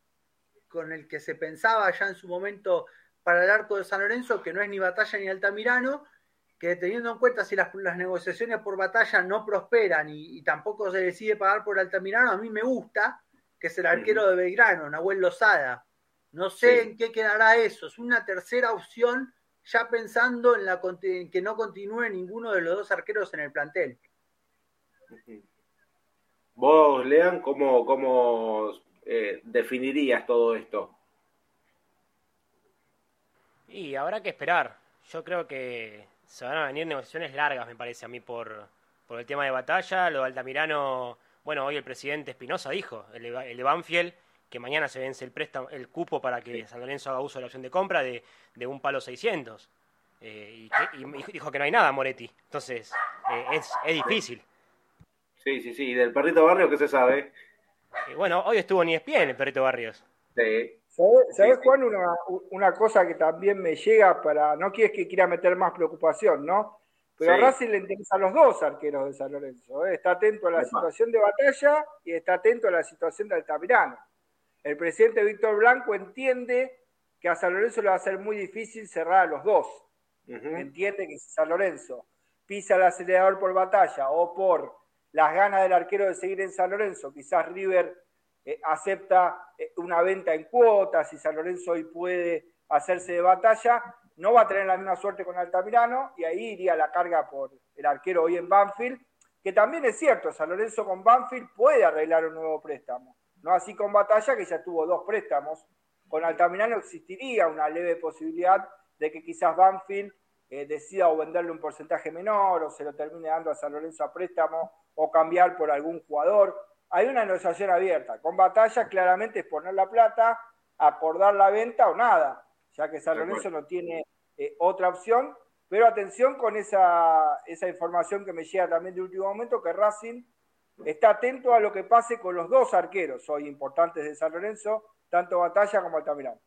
con el que se pensaba ya en su momento para el arco de San Lorenzo, que no es ni Batalla ni Altamirano, que teniendo en cuenta si las, negociaciones por batalla no prosperan y, tampoco se decide pagar por Altamirano, a mí me gusta, que es el arquero de Belgrano, Nahuel Lozada. No sé en qué quedará eso. Es una tercera opción, ya pensando en, la, que no continúe ninguno de los dos arqueros en el plantel. Vos, Lean, ¿cómo, cómo eh, definirías todo esto? Y habrá que esperar. Yo creo que se van a venir negociaciones largas, me parece a mí, por, por el tema de batalla. Lo de Altamirano, bueno, hoy el presidente Espinosa dijo, el, el de Banfield, que mañana se vence el préstamo, el cupo para que San Lorenzo haga uso de la opción de compra de, de un palo 600. Eh, y, dijo que no hay nada, Moretti. Entonces, eh, es, es, difícil. Sí, sí, sí. ¿Y del perrito Barrio qué se sabe? Eh, bueno, hoy estuvo ni bien el perrito Barrios. Sí. ¿Sabes, Juan, una, una, cosa que también me llega para. No quieres que quiera meter más preocupación, ¿no? Pero a Racing le interesan los dos arqueros de San Lorenzo. Está atento a la situación de batalla y está atento a la situación de Altamirano. El presidente Víctor Blanco entiende que a San Lorenzo le va a ser muy difícil cerrar a los dos. Entiende que si San Lorenzo pisa el acelerador por batalla o por las ganas del arquero de seguir en San Lorenzo, quizás River eh, acepta eh, una venta en cuotas y San Lorenzo hoy puede hacerse de batalla, no va a tener la misma suerte con Altamirano y ahí iría la carga por el arquero hoy en Banfield, que también es cierto, San Lorenzo con Banfield puede arreglar un nuevo préstamo, no así con Batalla que ya tuvo dos préstamos, con Altamirano existiría una leve posibilidad de que quizás Banfield eh, decida o venderle un porcentaje menor o se lo termine dando a San Lorenzo a préstamo o cambiar por algún jugador. Hay una negociación abierta. Con batalla claramente es poner la plata, acordar la venta o nada, ya que San Lorenzo no tiene eh, otra opción. Pero atención con esa, esa información que me llega también de último momento, que Racing está atento a lo que pase con los dos arqueros hoy importantes de San Lorenzo, tanto Batalla como Altamirano.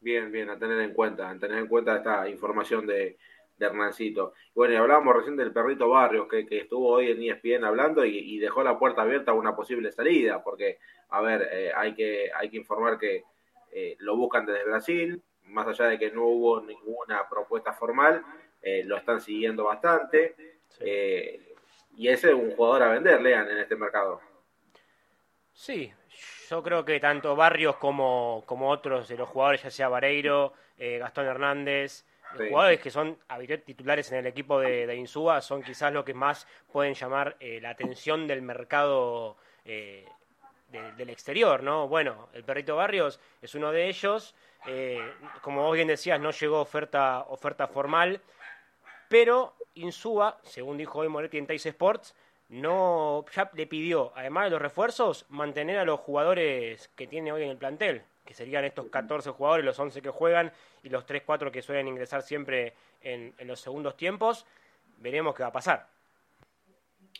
Bien, bien, a tener en cuenta, a tener en cuenta esta información de, de Hernancito. Bueno, y hablábamos recién del perrito Barrios, que, estuvo hoy en ESPN hablando y, dejó la puerta abierta a una posible salida, porque, a ver, eh, hay, que, hay que informar que eh, lo buscan desde Brasil, más allá de que no hubo ninguna propuesta formal, eh, lo están siguiendo bastante, y ese es un jugador a vender, lean, en este mercado. Sí, yo creo que tanto Barrios como, como otros de los jugadores, ya sea Vareiro, Gastón Hernández, jugadores que son titulares en el equipo de, de, Insúa, son quizás los que más pueden llamar eh, la atención del mercado eh, del exterior, ¿no? Bueno, el Perrito Barrios es uno de ellos. como vos bien decías, no llegó oferta, oferta formal, pero Insúa, según dijo hoy Moretti en Tais Sports, no ya le pidió, además de los refuerzos, mantener a los jugadores que tiene hoy en el plantel, que serían estos 14 jugadores, los 11 que juegan y los 3-4 que suelen ingresar siempre en, los segundos tiempos. Veremos qué va a pasar.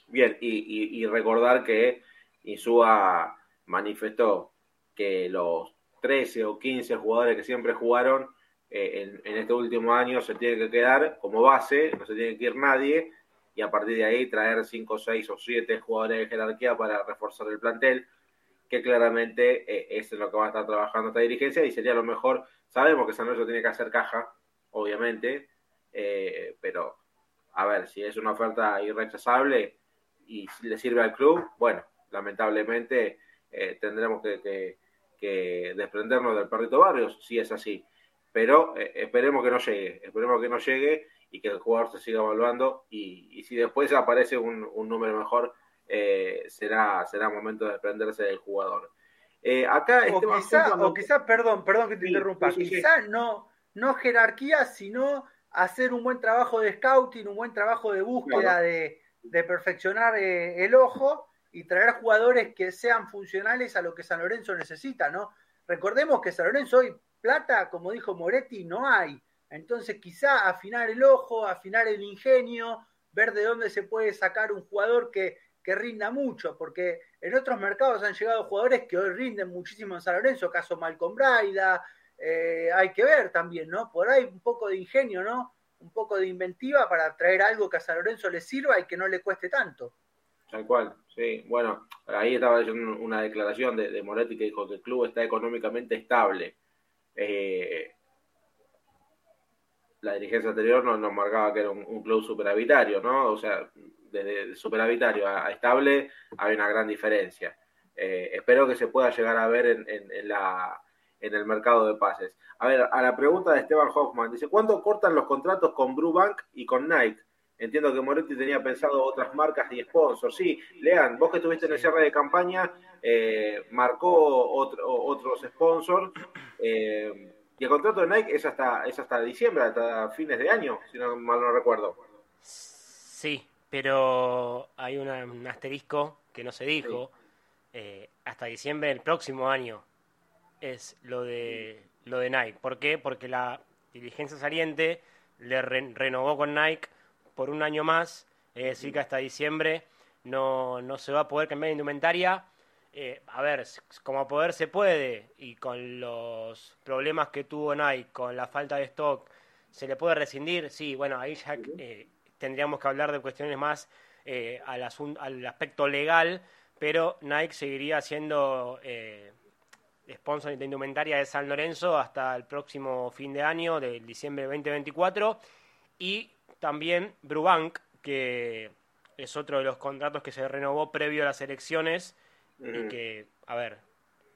Bien, y, recordar que Insúa manifestó que los 13 o 15 jugadores que siempre jugaron eh, en, en, este último año se tienen que quedar como base, no se tiene que ir nadie, y a partir de ahí traer 5, 6 o 7 jugadores de jerarquía para reforzar el plantel, que claramente eh, es lo que va a estar trabajando esta dirigencia y sería lo mejor. Sabemos que San Lorenzo tiene que hacer caja, obviamente, eh, pero a ver, si es una oferta irrechazable y le sirve al club, bueno, lamentablemente eh, tendremos que, desprendernos del perrito Barrios, si es así. Pero esperemos que no llegue, esperemos que no llegue y que el jugador se siga evaluando y, si después aparece un, número mejor, eh, será, será momento de desprenderse del jugador. Eh, acá o quizá, o quizá, perdón, perdón que te interrumpa, quizá no, no jerarquía, sino hacer un buen trabajo de scouting, un buen trabajo de búsqueda de, perfeccionar eh, el ojo y traer jugadores que sean funcionales a lo que San Lorenzo necesita, ¿no? Recordemos que San Lorenzo hoy plata, como dijo Moretti, no hay. Entonces quizá afinar el ojo, afinar el ingenio, ver de dónde se puede sacar un jugador que, rinda mucho, porque en otros mercados han llegado jugadores que hoy rinden muchísimo en San Lorenzo, caso Malcolm Braida, eh, hay que ver también, ¿no? Por ahí un poco de ingenio, ¿no? Un poco de inventiva para traer algo que a San Lorenzo le sirva y que no le cueste tanto. Tal cual, sí. Bueno, ahí estaba leyendo una declaración de, de Moretti que dijo que el club está económicamente estable. Eh, la dirigencia anterior nos, nos marcaba que era un, club superavitario, ¿no? O sea, desde superavitario a, estable hay una gran diferencia. Eh, espero que se pueda llegar a ver en, en, la, en el mercado de pases. A ver, a la pregunta de Esteban Hoffman, dice, ¿cuánto cortan los contratos con Brubank y con Nike? entiendo que Moretti tenía pensado otras marcas y sponsors. Sí, Lean, vos que estuviste en el cierre de campaña, eh, marcó otros sponsors. Eh, y el contrato de Nike es hasta, es hasta diciembre, hasta fines de año, si no mal no recuerdo. Sí, pero hay un asterisco que no se dijo. Eh, hasta diciembre del próximo año es lo de lo de Nike. ¿Por qué? Porque la diligencia saliente le renovó con Nike por un año más, es decir, que hasta diciembre no, no se va a poder cambiar de indumentaria. Eh, a ver, como poder se puede, y con los problemas que tuvo Nike, con la falta de stock, ¿se le puede rescindir? Sí, bueno, ahí ya eh, tendríamos que hablar de cuestiones más eh, al, al aspecto legal, pero Nike seguiría siendo eh, sponsor de indumentaria de San Lorenzo hasta el próximo fin de año, del diciembre 2024, y también Brubank, que es otro de los contratos que se renovó previo a las elecciones y que, a ver,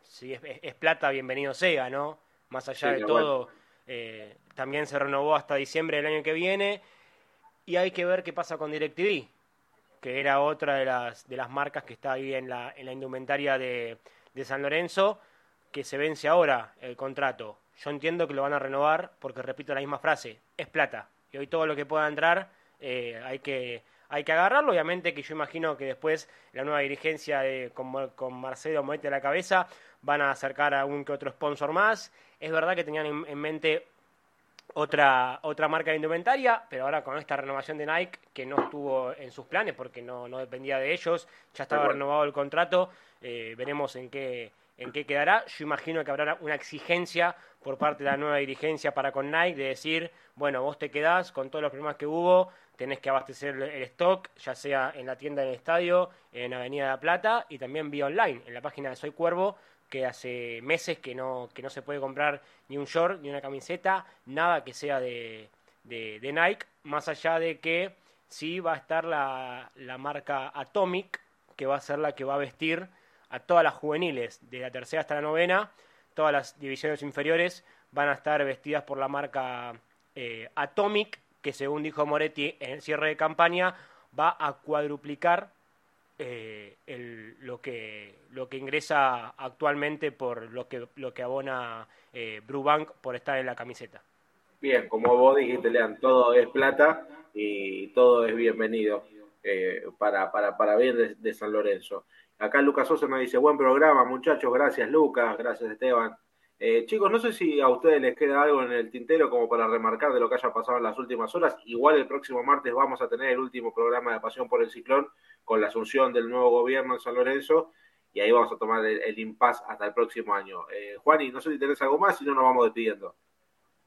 si es, plata, bienvenido sea, ¿no? Más allá de todo, eh, también se renovó hasta diciembre del año que viene y hay que ver qué pasa con DirecTV, que era otra de las, de las marcas que está ahí en la, en la indumentaria de, de San Lorenzo, que se vence ahora el contrato. Yo entiendo que lo van a renovar porque repito la misma frase, es plata, y hoy todo lo que pueda entrar eh, hay, que, hay que agarrarlo. Obviamente que yo imagino que después la nueva dirigencia de, con, con Marcelo Moete a la cabeza van a acercar a un que otro sponsor más. Es verdad que tenían en, mente otra, otra marca de indumentaria, pero ahora con esta renovación de Nike, que no estuvo en sus planes porque no, no dependía de ellos, ya estaba renovado el contrato, eh, veremos en qué, en qué quedará. Yo imagino que habrá una exigencia por parte de la nueva dirigencia para con Nike de decir, bueno, vos te quedás con todos los problemas que hubo, tenés que abastecer el stock, ya sea en la tienda del estadio, en Avenida de la Plata y también vía online, en la página de Soy Cuervo, que hace meses que no, que no se puede comprar ni un short, ni una camiseta, nada que sea de, de, Nike, más allá de que sí va a estar la, la marca Atomic, que va a ser la que va a vestir a todas las juveniles, de la tercera hasta la novena, todas las divisiones inferiores van a estar vestidas por la marca eh, Atomic, que según dijo Moretti en el cierre de campaña, va a cuadruplicar eh, lo, que, lo que ingresa actualmente por lo que, lo que abona eh, Brubank por estar en la camiseta. Bien, como vos dijiste, Lean, todo es plata y todo es bienvenido para, para, para bien de San Lorenzo. Acá Lucas Sosa me dice, buen programa, muchachos, gracias Lucas, gracias Esteban. Eh, chicos, no sé si a ustedes les queda algo en el tintero como para remarcar de lo que haya pasado en las últimas horas. Igual el próximo martes vamos a tener el último programa de Pasión por el Ciclón con la asunción del nuevo gobierno en San Lorenzo y ahí vamos a tomar el, impasse hasta el próximo año. Eh, Juani, no sé si tenés algo más, si no nos vamos despidiendo.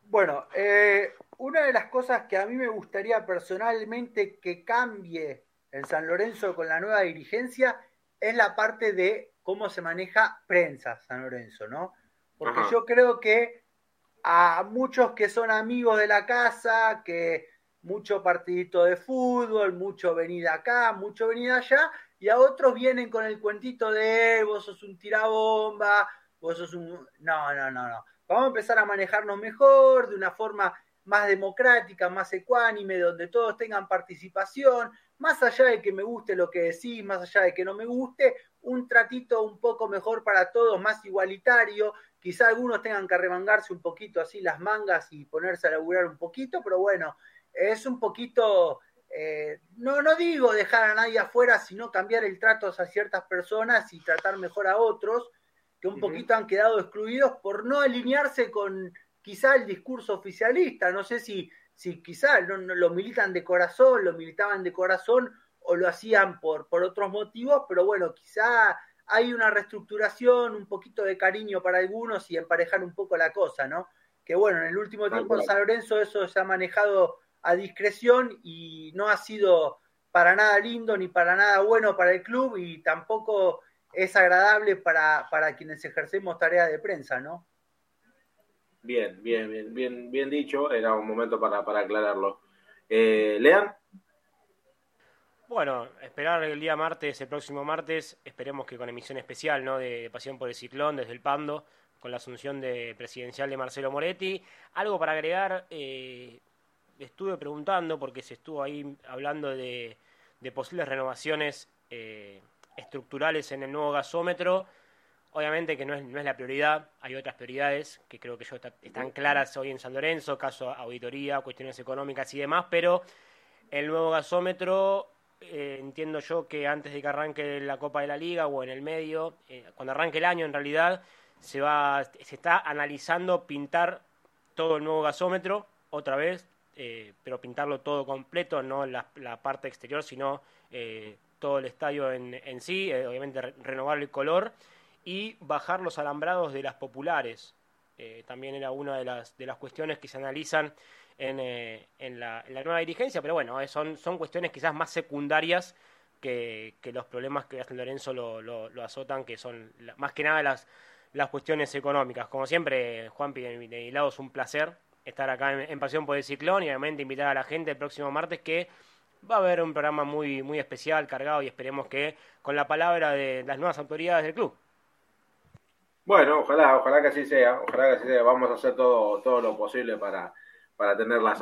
Bueno, eh, una de las cosas que a mí me gustaría personalmente que cambie en San Lorenzo con la nueva dirigencia es la parte de cómo se maneja prensa San Lorenzo, ¿no? Porque yo creo que a muchos que son amigos de la casa, que mucho partidito de fútbol, mucho venida acá, mucho venida allá, y a otros vienen con el cuentito de vos sos un tirabomba, vos sos un... No, no, no, no. Vamos a empezar a manejarnos mejor, de una forma más democrática, más ecuánime, donde todos tengan participación, más allá de que me guste lo que decís, más allá de que no me guste, un tratito un poco mejor para todos, más igualitario. Quizá algunos tengan que arremangarse un poquito así las mangas y ponerse a laburar un poquito, pero bueno, es un poquito, eh, no, no digo dejar a nadie afuera, sino cambiar el trato a ciertas personas y tratar mejor a otros que un poquito han quedado excluidos por no alinearse con quizá el discurso oficialista. No sé si si quizás lo militan de corazón, lo militaban de corazón o lo hacían por, por otros motivos, pero bueno, quizá hay una reestructuración, un poquito de cariño para algunos y emparejar un poco la cosa, ¿no? Que bueno, en el último tiempo en San Lorenzo eso se ha manejado a discreción y no ha sido para nada lindo ni para nada bueno para el club y tampoco es agradable para, para quienes ejercemos tarea de prensa, ¿no? Bien, bien, bien, bien, bien dicho. Era un momento para, para aclararlo. Eh, Lean. Bueno, esperar el día martes, el próximo martes, esperemos que con emisión especial, ¿no? De, Pasión por el Ciclón, desde el Pando, con la asunción de presidencial de Marcelo Moretti. Algo para agregar, eh, estuve preguntando, porque se estuvo ahí hablando de, posibles renovaciones eh, estructurales en el nuevo gasómetro. Obviamente que no es, no es la prioridad, hay otras prioridades que creo que yo están claras hoy en San Lorenzo, caso auditoría, cuestiones económicas y demás, pero el nuevo gasómetro eh, entiendo yo que antes de que arranque la Copa de la Liga o en el medio, eh, cuando arranque el año en realidad, se, va, se está analizando pintar todo el nuevo gasómetro otra vez, eh, pero pintarlo todo completo, no la, parte exterior, sino todo el estadio en, sí, obviamente renovar el color y bajar los alambrados de las populares. también era una de las, de las cuestiones que se analizan eh, en, la, nueva dirigencia, pero bueno, eh, son, son cuestiones quizás más secundarias que, los problemas que San Lorenzo lo, lo, azotan, que son más que nada las, las cuestiones económicas. Como siempre, Juanpi, de mi lado es un placer estar acá en, Pasión por el Ciclón y obviamente invitar a la gente el próximo martes que va a haber un programa muy, muy especial, cargado y esperemos que con la palabra de las nuevas autoridades del club. Bueno, ojalá, ojalá que así sea, ojalá que así sea. Vamos a hacer todo, todo lo posible para, para tener la,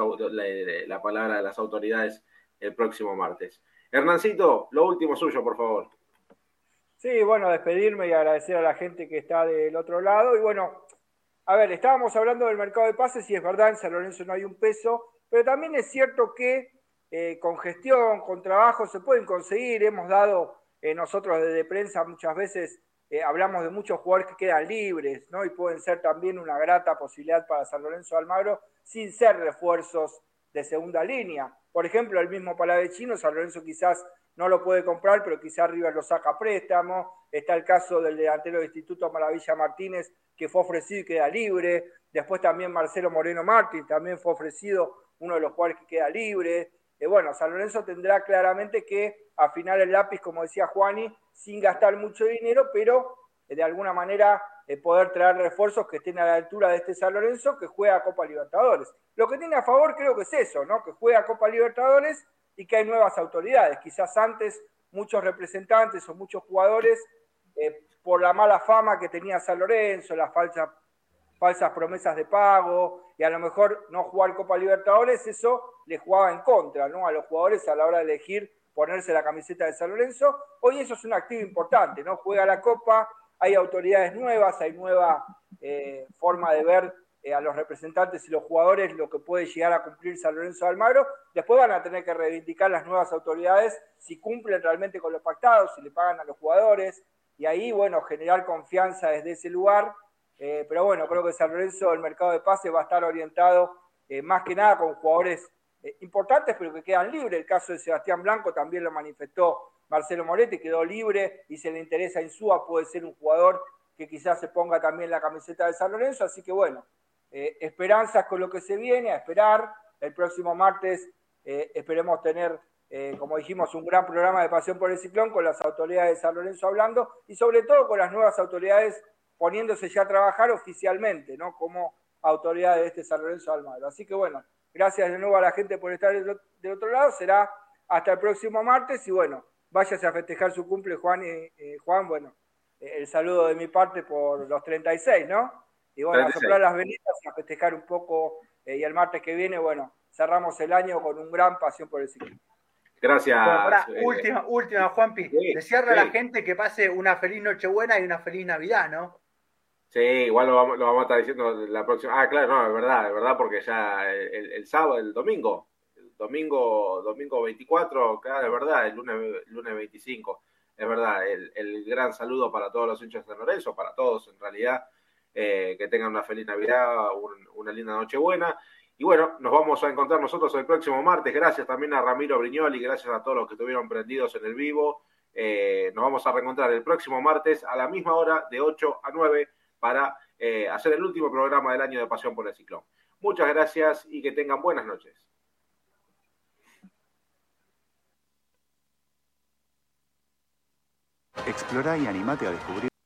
la, palabra de las autoridades el próximo martes. Hernancito, lo último suyo, por favor. Sí, bueno, despedirme y agradecer a la gente que está del otro lado. Y bueno, a ver, estábamos hablando del mercado de pases y es verdad, en San Lorenzo no hay un peso, pero también es cierto que eh, con gestión, con trabajo se pueden conseguir. Hemos dado eh, nosotros desde prensa muchas veces eh, hablamos de muchos jugadores que quedan libres, ¿no? Y pueden ser también una grata posibilidad para San Lorenzo Almagro sin ser refuerzos de segunda línea. Por ejemplo, el mismo Palavecino, San Lorenzo quizás no lo puede comprar, pero quizás River lo saca a préstamo. Está el caso del delantero del Instituto Maravilla Martínez, que fue ofrecido y queda libre. Después también Marcelo Moreno Martín, también fue ofrecido uno de los jugadores que queda libre. Eh, bueno, San Lorenzo tendrá claramente que afinar el lápiz, como decía Juani, sin gastar mucho dinero, pero eh, de alguna manera eh, poder traer refuerzos que estén a la altura de este San Lorenzo que juega Copa Libertadores. Lo que tiene a favor creo que es eso, ¿no? Que juega Copa Libertadores y que hay nuevas autoridades. Quizás antes muchos representantes o muchos jugadores, por la mala fama que tenía San Lorenzo, las falsas, falsas promesas de pago, y a lo mejor no jugar Copa Libertadores, eso le jugaba en contra, ¿no? A los jugadores a la hora de elegir ponerse la camiseta de San Lorenzo. Hoy eso es un activo importante, ¿no? Juega la Copa, hay autoridades nuevas, hay nueva eh, forma de ver eh, a los representantes y los jugadores lo que puede llegar a cumplir San Lorenzo Almagro. Después van a tener que reivindicar las nuevas autoridades si cumplen realmente con los pactados, si le pagan a los jugadores, y ahí, bueno, generar confianza desde ese lugar. Eh, pero bueno, creo que San Lorenzo, el mercado de pases va a estar orientado más que nada con jugadores importantes, pero que quedan libres. El caso de Sebastián Blanco también lo manifestó Marcelo Moretti, quedó libre y se le interesa Insúa, puede ser un jugador que quizás se ponga también la camiseta de San Lorenzo. Así que bueno, eh, esperanzas con lo que se viene, a esperar. El próximo martes eh, esperemos tener, como dijimos, un gran programa de Pasión por el Ciclón con las autoridades de San Lorenzo hablando y sobre todo con las nuevas autoridades poniéndose ya a trabajar oficialmente, ¿no? Como autoridades de este San Lorenzo Almagro. Así que bueno, Gracias de nuevo a la gente por estar del otro lado. Será hasta el próximo martes y bueno, váyase a festejar su cumple, Juan. y Juan, bueno, eh, el saludo de mi parte por los 36, ¿no? Y bueno, a soplar las velitas y a festejar un poco. Eh, y el martes que viene, bueno, cerramos el año con un gran pasión por el ciclismo. Gracias. Eh, última, última, Juanpi. Le cierra a la gente que pase una feliz Nochebuena y una feliz Navidad, ¿no? Sí, igual lo vamos, lo vamos a estar diciendo la próxima. Ah, claro, no, es verdad, es verdad, porque ya el, sábado, el domingo, domingo, domingo 24, claro, es verdad, el lunes, lunes 25, es verdad, el, gran saludo para todos los hinchas de San Lorenzo, para todos en realidad, eh, que tengan una feliz Navidad, una linda Nochebuena. Y bueno, nos vamos a encontrar nosotros el próximo martes. Gracias también a Ramiro Briñoli, gracias a todos los que estuvieron prendidos en el vivo. Eh, nos vamos a reencontrar el próximo martes a la misma hora, de 8 a 9 para eh, hacer el último programa del año de Pasión por el Ciclón. Muchas gracias y que tengan buenas noches. Explora y animate a descubrir